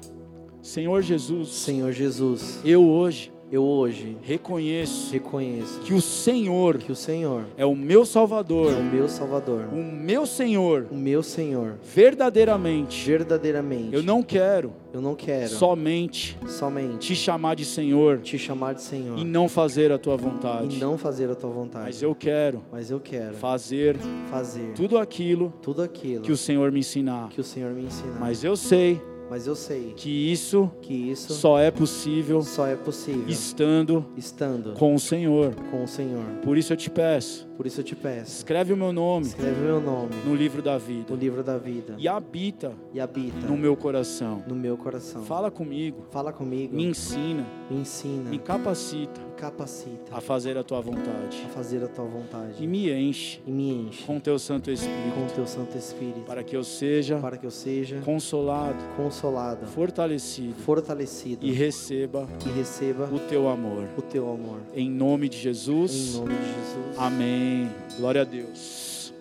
Speaker 1: Senhor Jesus.
Speaker 2: Senhor Jesus.
Speaker 1: Eu hoje
Speaker 2: eu hoje
Speaker 1: reconheço,
Speaker 2: reconheço
Speaker 1: que o Senhor,
Speaker 2: que o Senhor
Speaker 1: é o meu Salvador,
Speaker 2: é o meu Salvador,
Speaker 1: o meu Senhor,
Speaker 2: o meu Senhor,
Speaker 1: verdadeiramente,
Speaker 2: verdadeiramente.
Speaker 1: Eu não quero,
Speaker 2: eu não quero
Speaker 1: somente,
Speaker 2: somente
Speaker 1: te chamar de Senhor,
Speaker 2: te chamar de Senhor
Speaker 1: e não fazer a tua vontade,
Speaker 2: e não fazer a tua vontade.
Speaker 1: Mas eu quero,
Speaker 2: mas eu quero
Speaker 1: fazer,
Speaker 2: fazer
Speaker 1: tudo aquilo,
Speaker 2: tudo aquilo
Speaker 1: que o Senhor me ensinar,
Speaker 2: que o Senhor me ensinar.
Speaker 1: Mas eu sei
Speaker 2: mas eu sei
Speaker 1: que isso,
Speaker 2: que isso
Speaker 1: só é possível,
Speaker 2: só é possível
Speaker 1: estando,
Speaker 2: estando
Speaker 1: com o Senhor.
Speaker 2: Com o Senhor.
Speaker 1: Por isso eu te peço.
Speaker 2: Por isso eu te peço.
Speaker 1: Escreve o meu nome.
Speaker 2: Escreve o meu nome
Speaker 1: no livro da vida.
Speaker 2: No livro da vida.
Speaker 1: E habita.
Speaker 2: E habita
Speaker 1: no meu coração.
Speaker 2: No meu coração.
Speaker 1: Fala comigo.
Speaker 2: Fala comigo.
Speaker 1: Me ensina.
Speaker 2: Me ensina.
Speaker 1: Me capacita.
Speaker 2: Capacita
Speaker 1: a fazer a tua vontade.
Speaker 2: A fazer a tua vontade.
Speaker 1: E me enche.
Speaker 2: E me enche
Speaker 1: com teu Santo Espírito.
Speaker 2: Com teu Santo Espírito.
Speaker 1: Para que eu seja
Speaker 2: para que eu seja
Speaker 1: consolado,
Speaker 2: consolado,
Speaker 1: fortalecido,
Speaker 2: fortalecido
Speaker 1: e receba
Speaker 2: e receba
Speaker 1: o teu amor.
Speaker 2: O teu amor.
Speaker 1: Em nome de Jesus.
Speaker 2: Em nome de Jesus.
Speaker 1: Amém. Glória a Deus.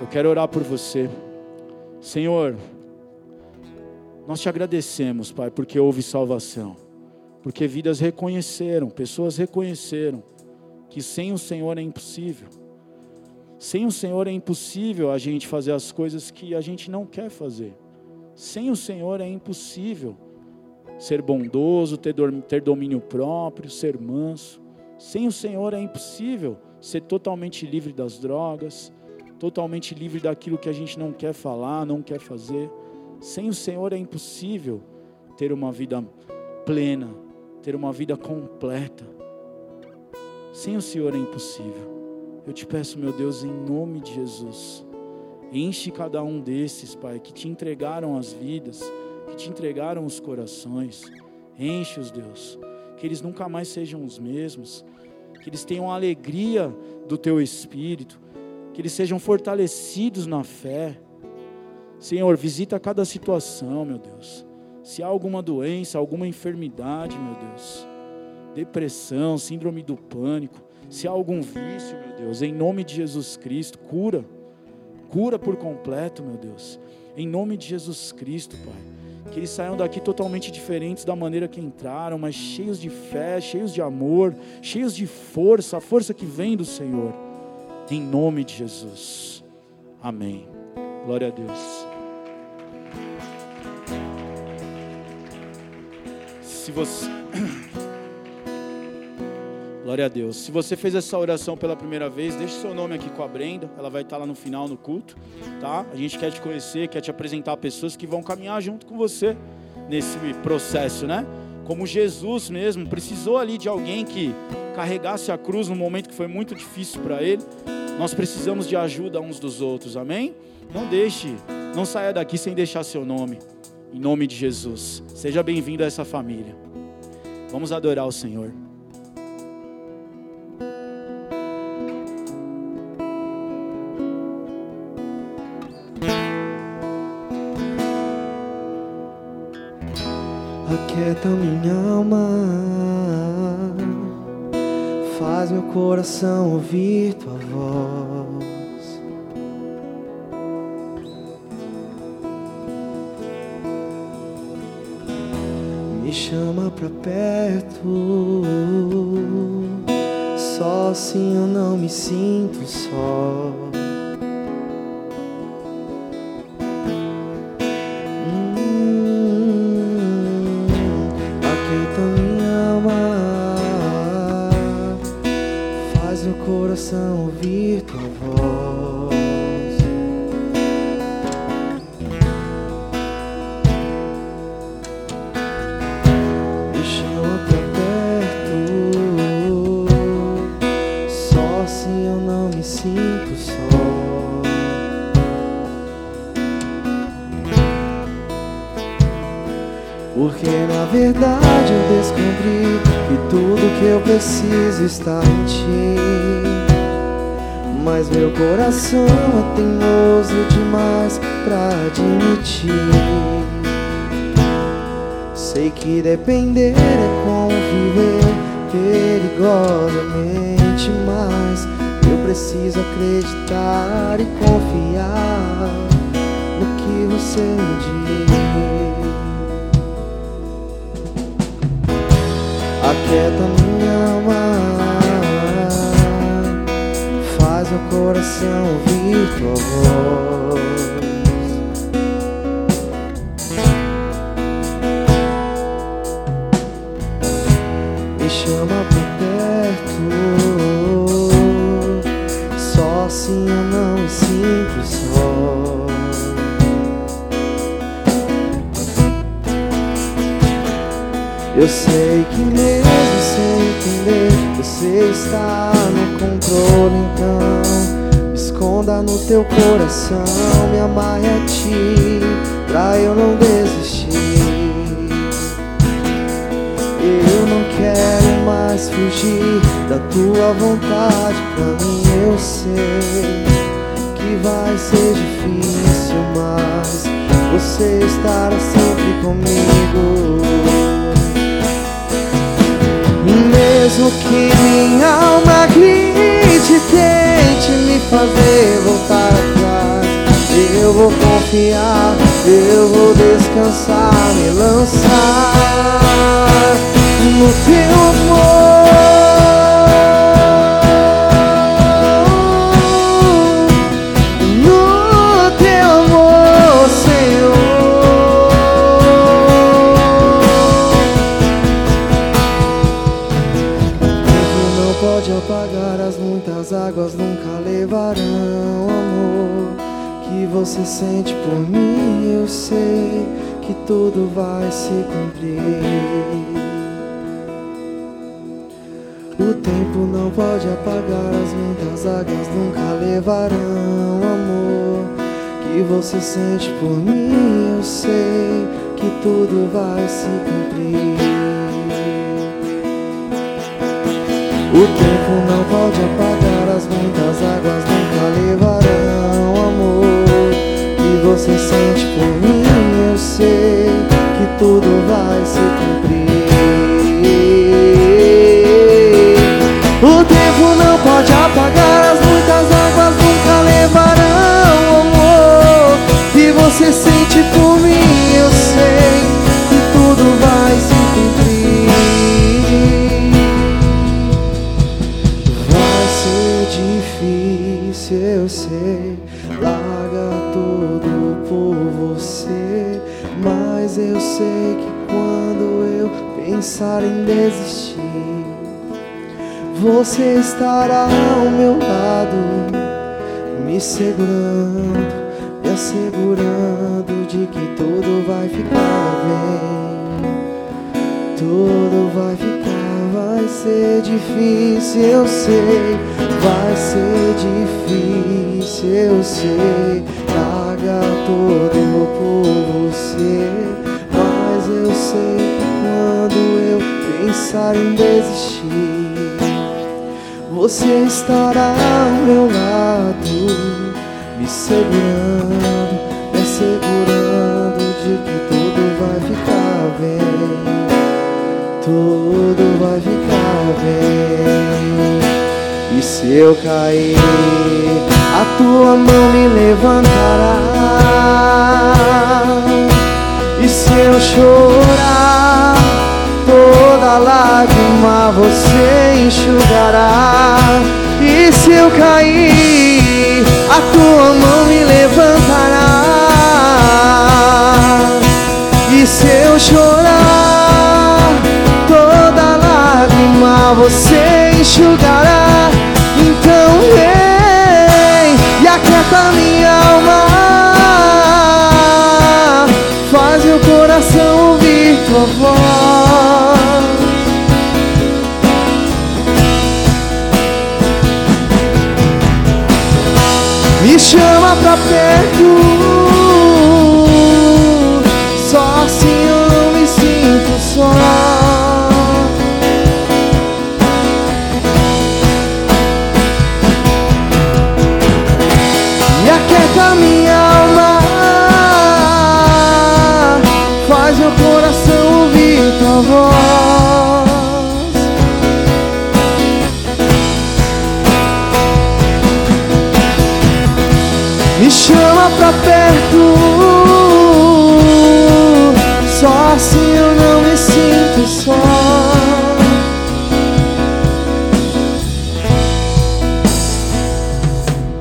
Speaker 1: Eu quero orar por você. Senhor, nós te agradecemos, Pai, porque houve salvação. Porque vidas reconheceram, pessoas reconheceram que sem o Senhor é impossível. Sem o Senhor é impossível a gente fazer as coisas que a gente não quer fazer. Sem o Senhor é impossível ser bondoso, ter, ter domínio próprio, ser manso. Sem o Senhor é impossível ser totalmente livre das drogas, totalmente livre daquilo que a gente não quer falar, não quer fazer. Sem o Senhor é impossível ter uma vida plena, ter uma vida completa. Sem o Senhor é impossível. Eu te peço, meu Deus, em nome de Jesus, enche cada um desses, Pai, que te entregaram as vidas, que te entregaram os corações. Enche-os, Deus, que eles nunca mais sejam os mesmos, que eles tenham a alegria do teu espírito, que eles sejam fortalecidos na fé. Senhor, visita cada situação, meu Deus. Se há alguma doença, alguma enfermidade, meu Deus, depressão, síndrome do pânico, se há algum vício, meu Deus, em nome de Jesus Cristo, cura, cura por completo, meu Deus, em nome de Jesus Cristo, Pai. Que eles saiam daqui totalmente diferentes da maneira que entraram, mas cheios de fé, cheios de amor, cheios de força, a força que vem do Senhor, em nome de Jesus. Amém. Glória a Deus. Se você. Glória a Deus. Se você fez essa oração pela primeira vez, deixe seu nome aqui com a Brenda. Ela vai estar lá no final no culto, tá? A gente quer te conhecer, quer te apresentar pessoas que vão caminhar junto com você nesse processo, né? Como Jesus mesmo precisou ali de alguém que carregasse a cruz no momento que foi muito difícil para ele. Nós precisamos de ajuda uns dos outros, amém? Não deixe, não saia daqui sem deixar seu nome. Em nome de Jesus. Seja bem-vindo a essa família. Vamos adorar o Senhor.
Speaker 2: Aquieta minha alma, faz meu coração ouvir tua voz. Chama pra perto, só assim eu não me sinto só. Que depender é como viver perigosamente, mas eu preciso acreditar e confiar no que você me diz. Aquieta minha alma, faz meu coração ouvir tua voz. Larga tudo por você, mas eu sei que quando eu pensar em desistir você estará ao meu lado, me segurando, me assegurando de que tudo vai ficar bem. Tudo vai ficar, vai ser difícil, eu sei, vai ser difícil, eu sei. Larga tudo por você, mas eu sei quando eu pensar em desistir você estará ao meu lado, me segurando, me assegurando de que tudo vai ficar bem, tudo vai ficar bem. E se eu cair, a tua mão me levantará. E se eu chorar, toda lágrima você enxugará. E se eu cair, a tua mão me levantará. E se eu chorar, você enxugará. Então vem e aquieta minha alma. Faz meu coração ouvir tua voz. Me chama pra perto. Pra perto. Só assim eu não me sinto só.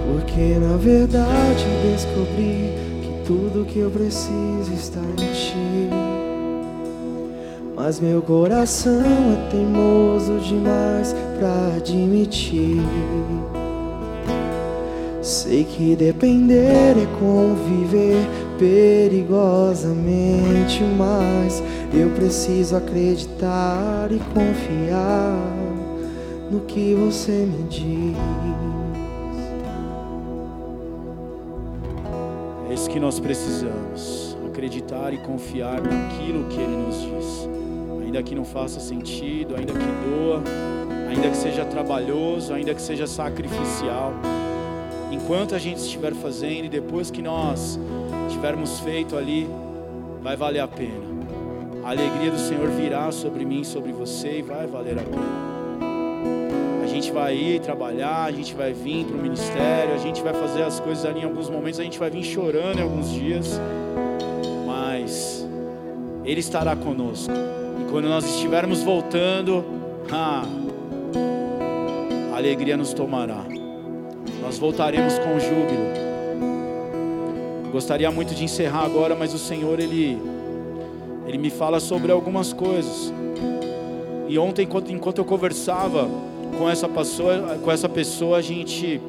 Speaker 2: Porque na verdade descobri que tudo que eu preciso está em ti. Mas meu coração é teimoso demais pra admitir. Sei que depender é conviver perigosamente, mas eu preciso acreditar e confiar no que você me diz.
Speaker 1: É isso que nós precisamos. Acreditar e confiar naquilo que Ele nos diz. Ainda que não faça sentido, ainda que doa, ainda que seja trabalhoso, ainda que seja sacrificial. Enquanto a gente estiver fazendo e depois que nós tivermos feito ali, vai valer a pena. A alegria do Senhor virá sobre mim, sobre você e vai valer a pena. A gente vai ir trabalhar, a gente vai vir para o ministério, a gente vai fazer as coisas ali em alguns momentos, a gente vai vir chorando em alguns dias, mas Ele estará conosco. E quando nós estivermos voltando, ah, a alegria nos tomará. Voltaremos com júbilo. Gostaria muito de encerrar agora, mas o Senhor ele ele me fala sobre algumas coisas. E ontem enquanto, enquanto eu conversava com essa pessoa, com essa pessoa, a gente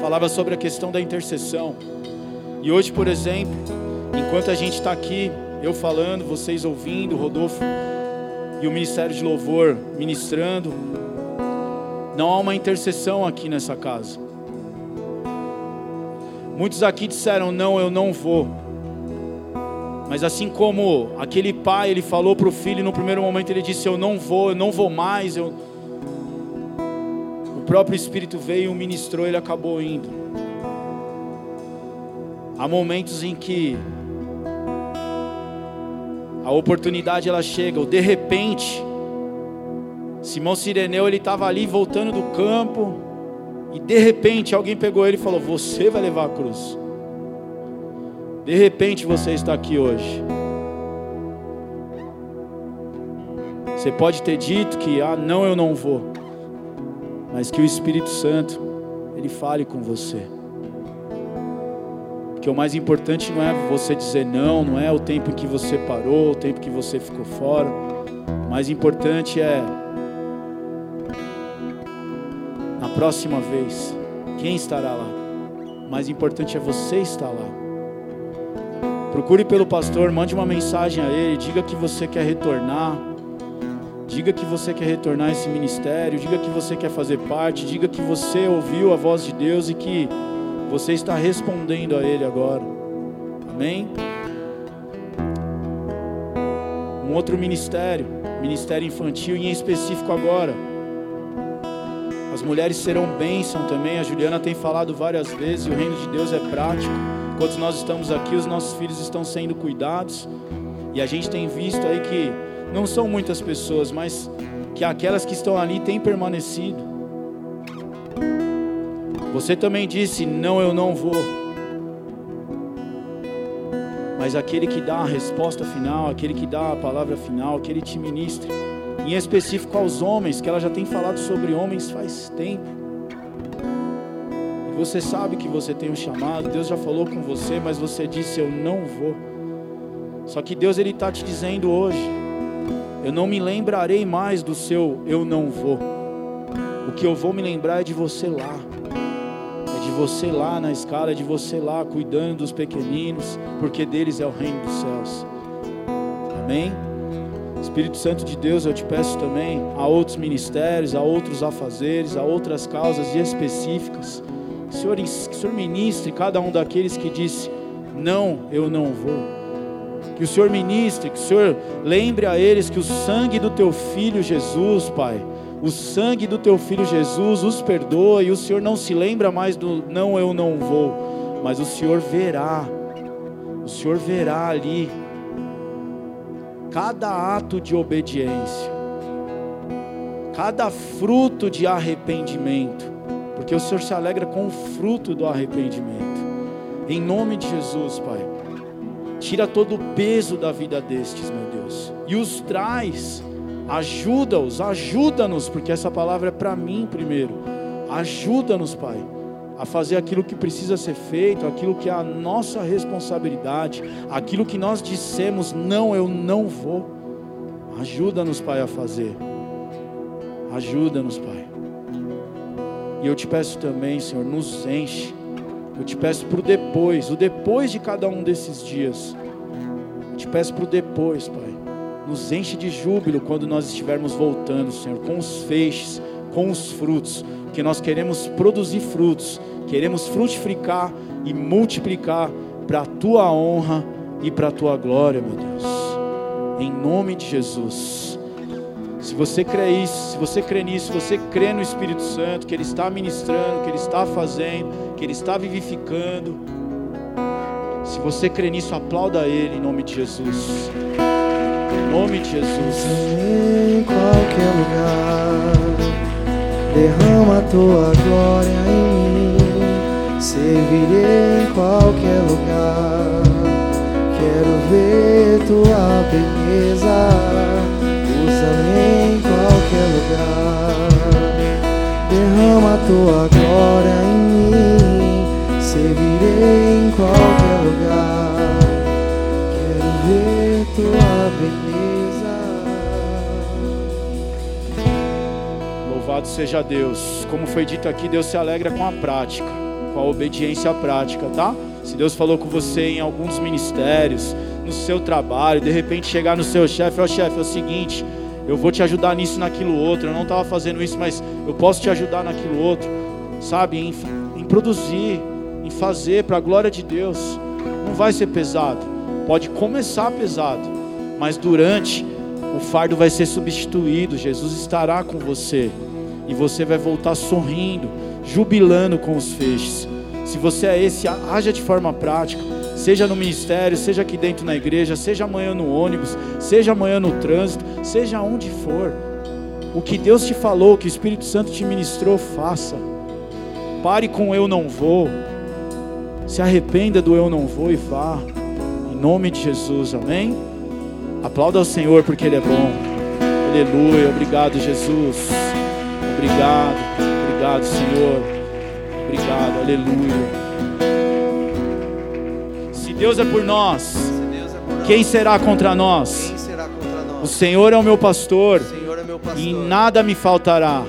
Speaker 1: falava sobre a questão da intercessão. E hoje, por exemplo, enquanto a gente está aqui, eu falando, vocês ouvindo, Rodolfo e o ministério de louvor ministrando, não há uma intercessão aqui nessa casa. Muitos aqui disseram: Não, eu não vou. Mas assim como aquele pai, ele falou para o filho, no primeiro momento ele disse: Eu não vou, eu não vou mais. Eu... O próprio Espírito veio, ministrou, ele acabou indo. Há momentos em que a oportunidade ela chega, ou de repente, Simão Sireneu ele estava ali voltando do campo e de repente alguém pegou ele e falou: "Você vai levar a cruz". De repente você está aqui hoje. Você pode ter dito que ah, não, eu não vou. Mas que o Espírito Santo ele fale com você. Porque o mais importante não é você dizer não, não é o tempo em que você parou, o tempo que você ficou fora. O mais importante é próxima vez, quem estará lá? O mais importante é você estar lá. Procure pelo pastor, mande uma mensagem a ele, diga que você quer retornar. Diga que você quer retornar a esse ministério, diga que você quer fazer parte, diga que você ouviu a voz de Deus e que você está respondendo a Ele agora. Amém? Um outro ministério, ministério infantil, e em específico agora mulheres serão bênção também. A Juliana tem falado várias vezes: o reino de Deus é prático. Enquanto nós estamos aqui, os nossos filhos estão sendo cuidados. E a gente tem visto aí que não são muitas pessoas, mas que aquelas que estão ali têm permanecido. Você também disse: Não, eu não vou. Mas aquele que dá a resposta final, aquele que dá a palavra final, aquele te ministra em específico aos homens, que ela já tem falado sobre homens faz tempo. E você sabe que você tem um chamado, Deus já falou com você, mas você disse eu não vou. Só que Deus ele está te dizendo hoje, eu não me lembrarei mais do seu eu não vou. O que eu vou me lembrar é de você lá. É de você lá na escala, é de você lá cuidando dos pequeninos, porque deles é o reino dos céus. Amém? Espírito Santo de Deus, eu te peço também a outros ministérios, a outros afazeres, a outras causas específicas. Senhor, que o Senhor ministre cada um daqueles que disse: Não, eu não vou. Que o Senhor ministre, que o Senhor lembre a eles que o sangue do teu filho Jesus, Pai, o sangue do teu filho Jesus os perdoa e o Senhor não se lembra mais do não, eu não vou, mas o Senhor verá, o Senhor verá ali cada ato de obediência, cada fruto de arrependimento, porque o Senhor se alegra com o fruto do arrependimento. Em nome de Jesus, Pai, tira todo o peso da vida destes, meu Deus, e os traz, ajuda-os, ajuda-nos, porque essa palavra é para mim primeiro. Ajuda-nos, Pai a fazer aquilo que precisa ser feito, aquilo que é a nossa responsabilidade, aquilo que nós dissemos, não, eu não vou. Ajuda-nos, Pai, a fazer. Ajuda-nos, Pai. E eu te peço também, Senhor, nos enche. Eu te peço para o depois, o depois de cada um desses dias. Eu te peço para o depois, Pai. Nos enche de júbilo quando nós estivermos voltando, Senhor, com os feixes, com os frutos porque nós queremos produzir frutos, queremos frutificar e multiplicar para a tua honra e para a tua glória, meu Deus. Em nome de Jesus. Se você crê isso, se você crê nisso, se você crê no Espírito Santo, que Ele está ministrando, que Ele está fazendo, que Ele está vivificando. Se você crê nisso, aplauda Ele em nome de Jesus. Em nome de Jesus.
Speaker 2: Em qualquer lugar derrama a tua glória em mim. Servirei em qualquer lugar. Quero ver tua beleza. Usa-me em qualquer lugar. Derrama tua glória em mim. Servirei em qualquer lugar. Quero ver tua beleza.
Speaker 1: Louvado seja Deus. Como foi dito aqui, Deus se alegra com a prática, com a obediência prática, tá? Se Deus falou com você em alguns ministérios, no seu trabalho, de repente chegar no seu chefe, ó chefe, é o seguinte, Eu vou te ajudar nisso, naquilo outro. Eu não estava fazendo isso, mas eu posso te ajudar naquilo outro. Sabe? Em, em produzir, em fazer para a glória de Deus. Não vai ser pesado. Pode começar pesado, mas durante o fardo vai ser substituído. Jesus estará com você e você vai voltar sorrindo, jubilando com os feixes. Se você é esse, haja de forma prática seja no ministério, seja aqui dentro na igreja, seja amanhã no ônibus, seja amanhã no trânsito, seja onde for. O que Deus te falou, o que o Espírito Santo te ministrou, faça. Pare com eu não vou. Se arrependa do eu não vou e vá. Em nome de Jesus, amém? Aplauda ao Senhor porque Ele é bom. Aleluia. Obrigado, Jesus. Obrigado. Obrigado, Senhor. Obrigado. Aleluia. Deus é por nós, quem será contra nós? O Senhor é o meu pastor, e nada me faltará.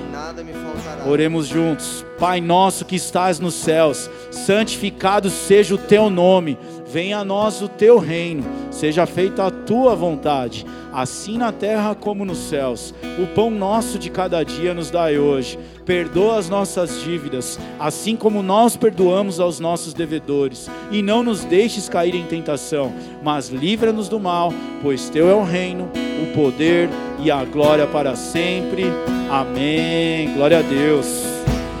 Speaker 1: Oremos juntos. Pai nosso que estás nos céus, santificado seja o teu nome. Venha a nós o teu reino, seja feita a tua vontade, assim na terra como nos céus. O pão nosso de cada dia nos dai hoje perdoa as nossas dívidas, assim como nós perdoamos aos nossos devedores, e não nos deixes cair em tentação, mas livra-nos do mal, pois teu é o reino, o poder e a glória para sempre. Amém. Glória a Deus.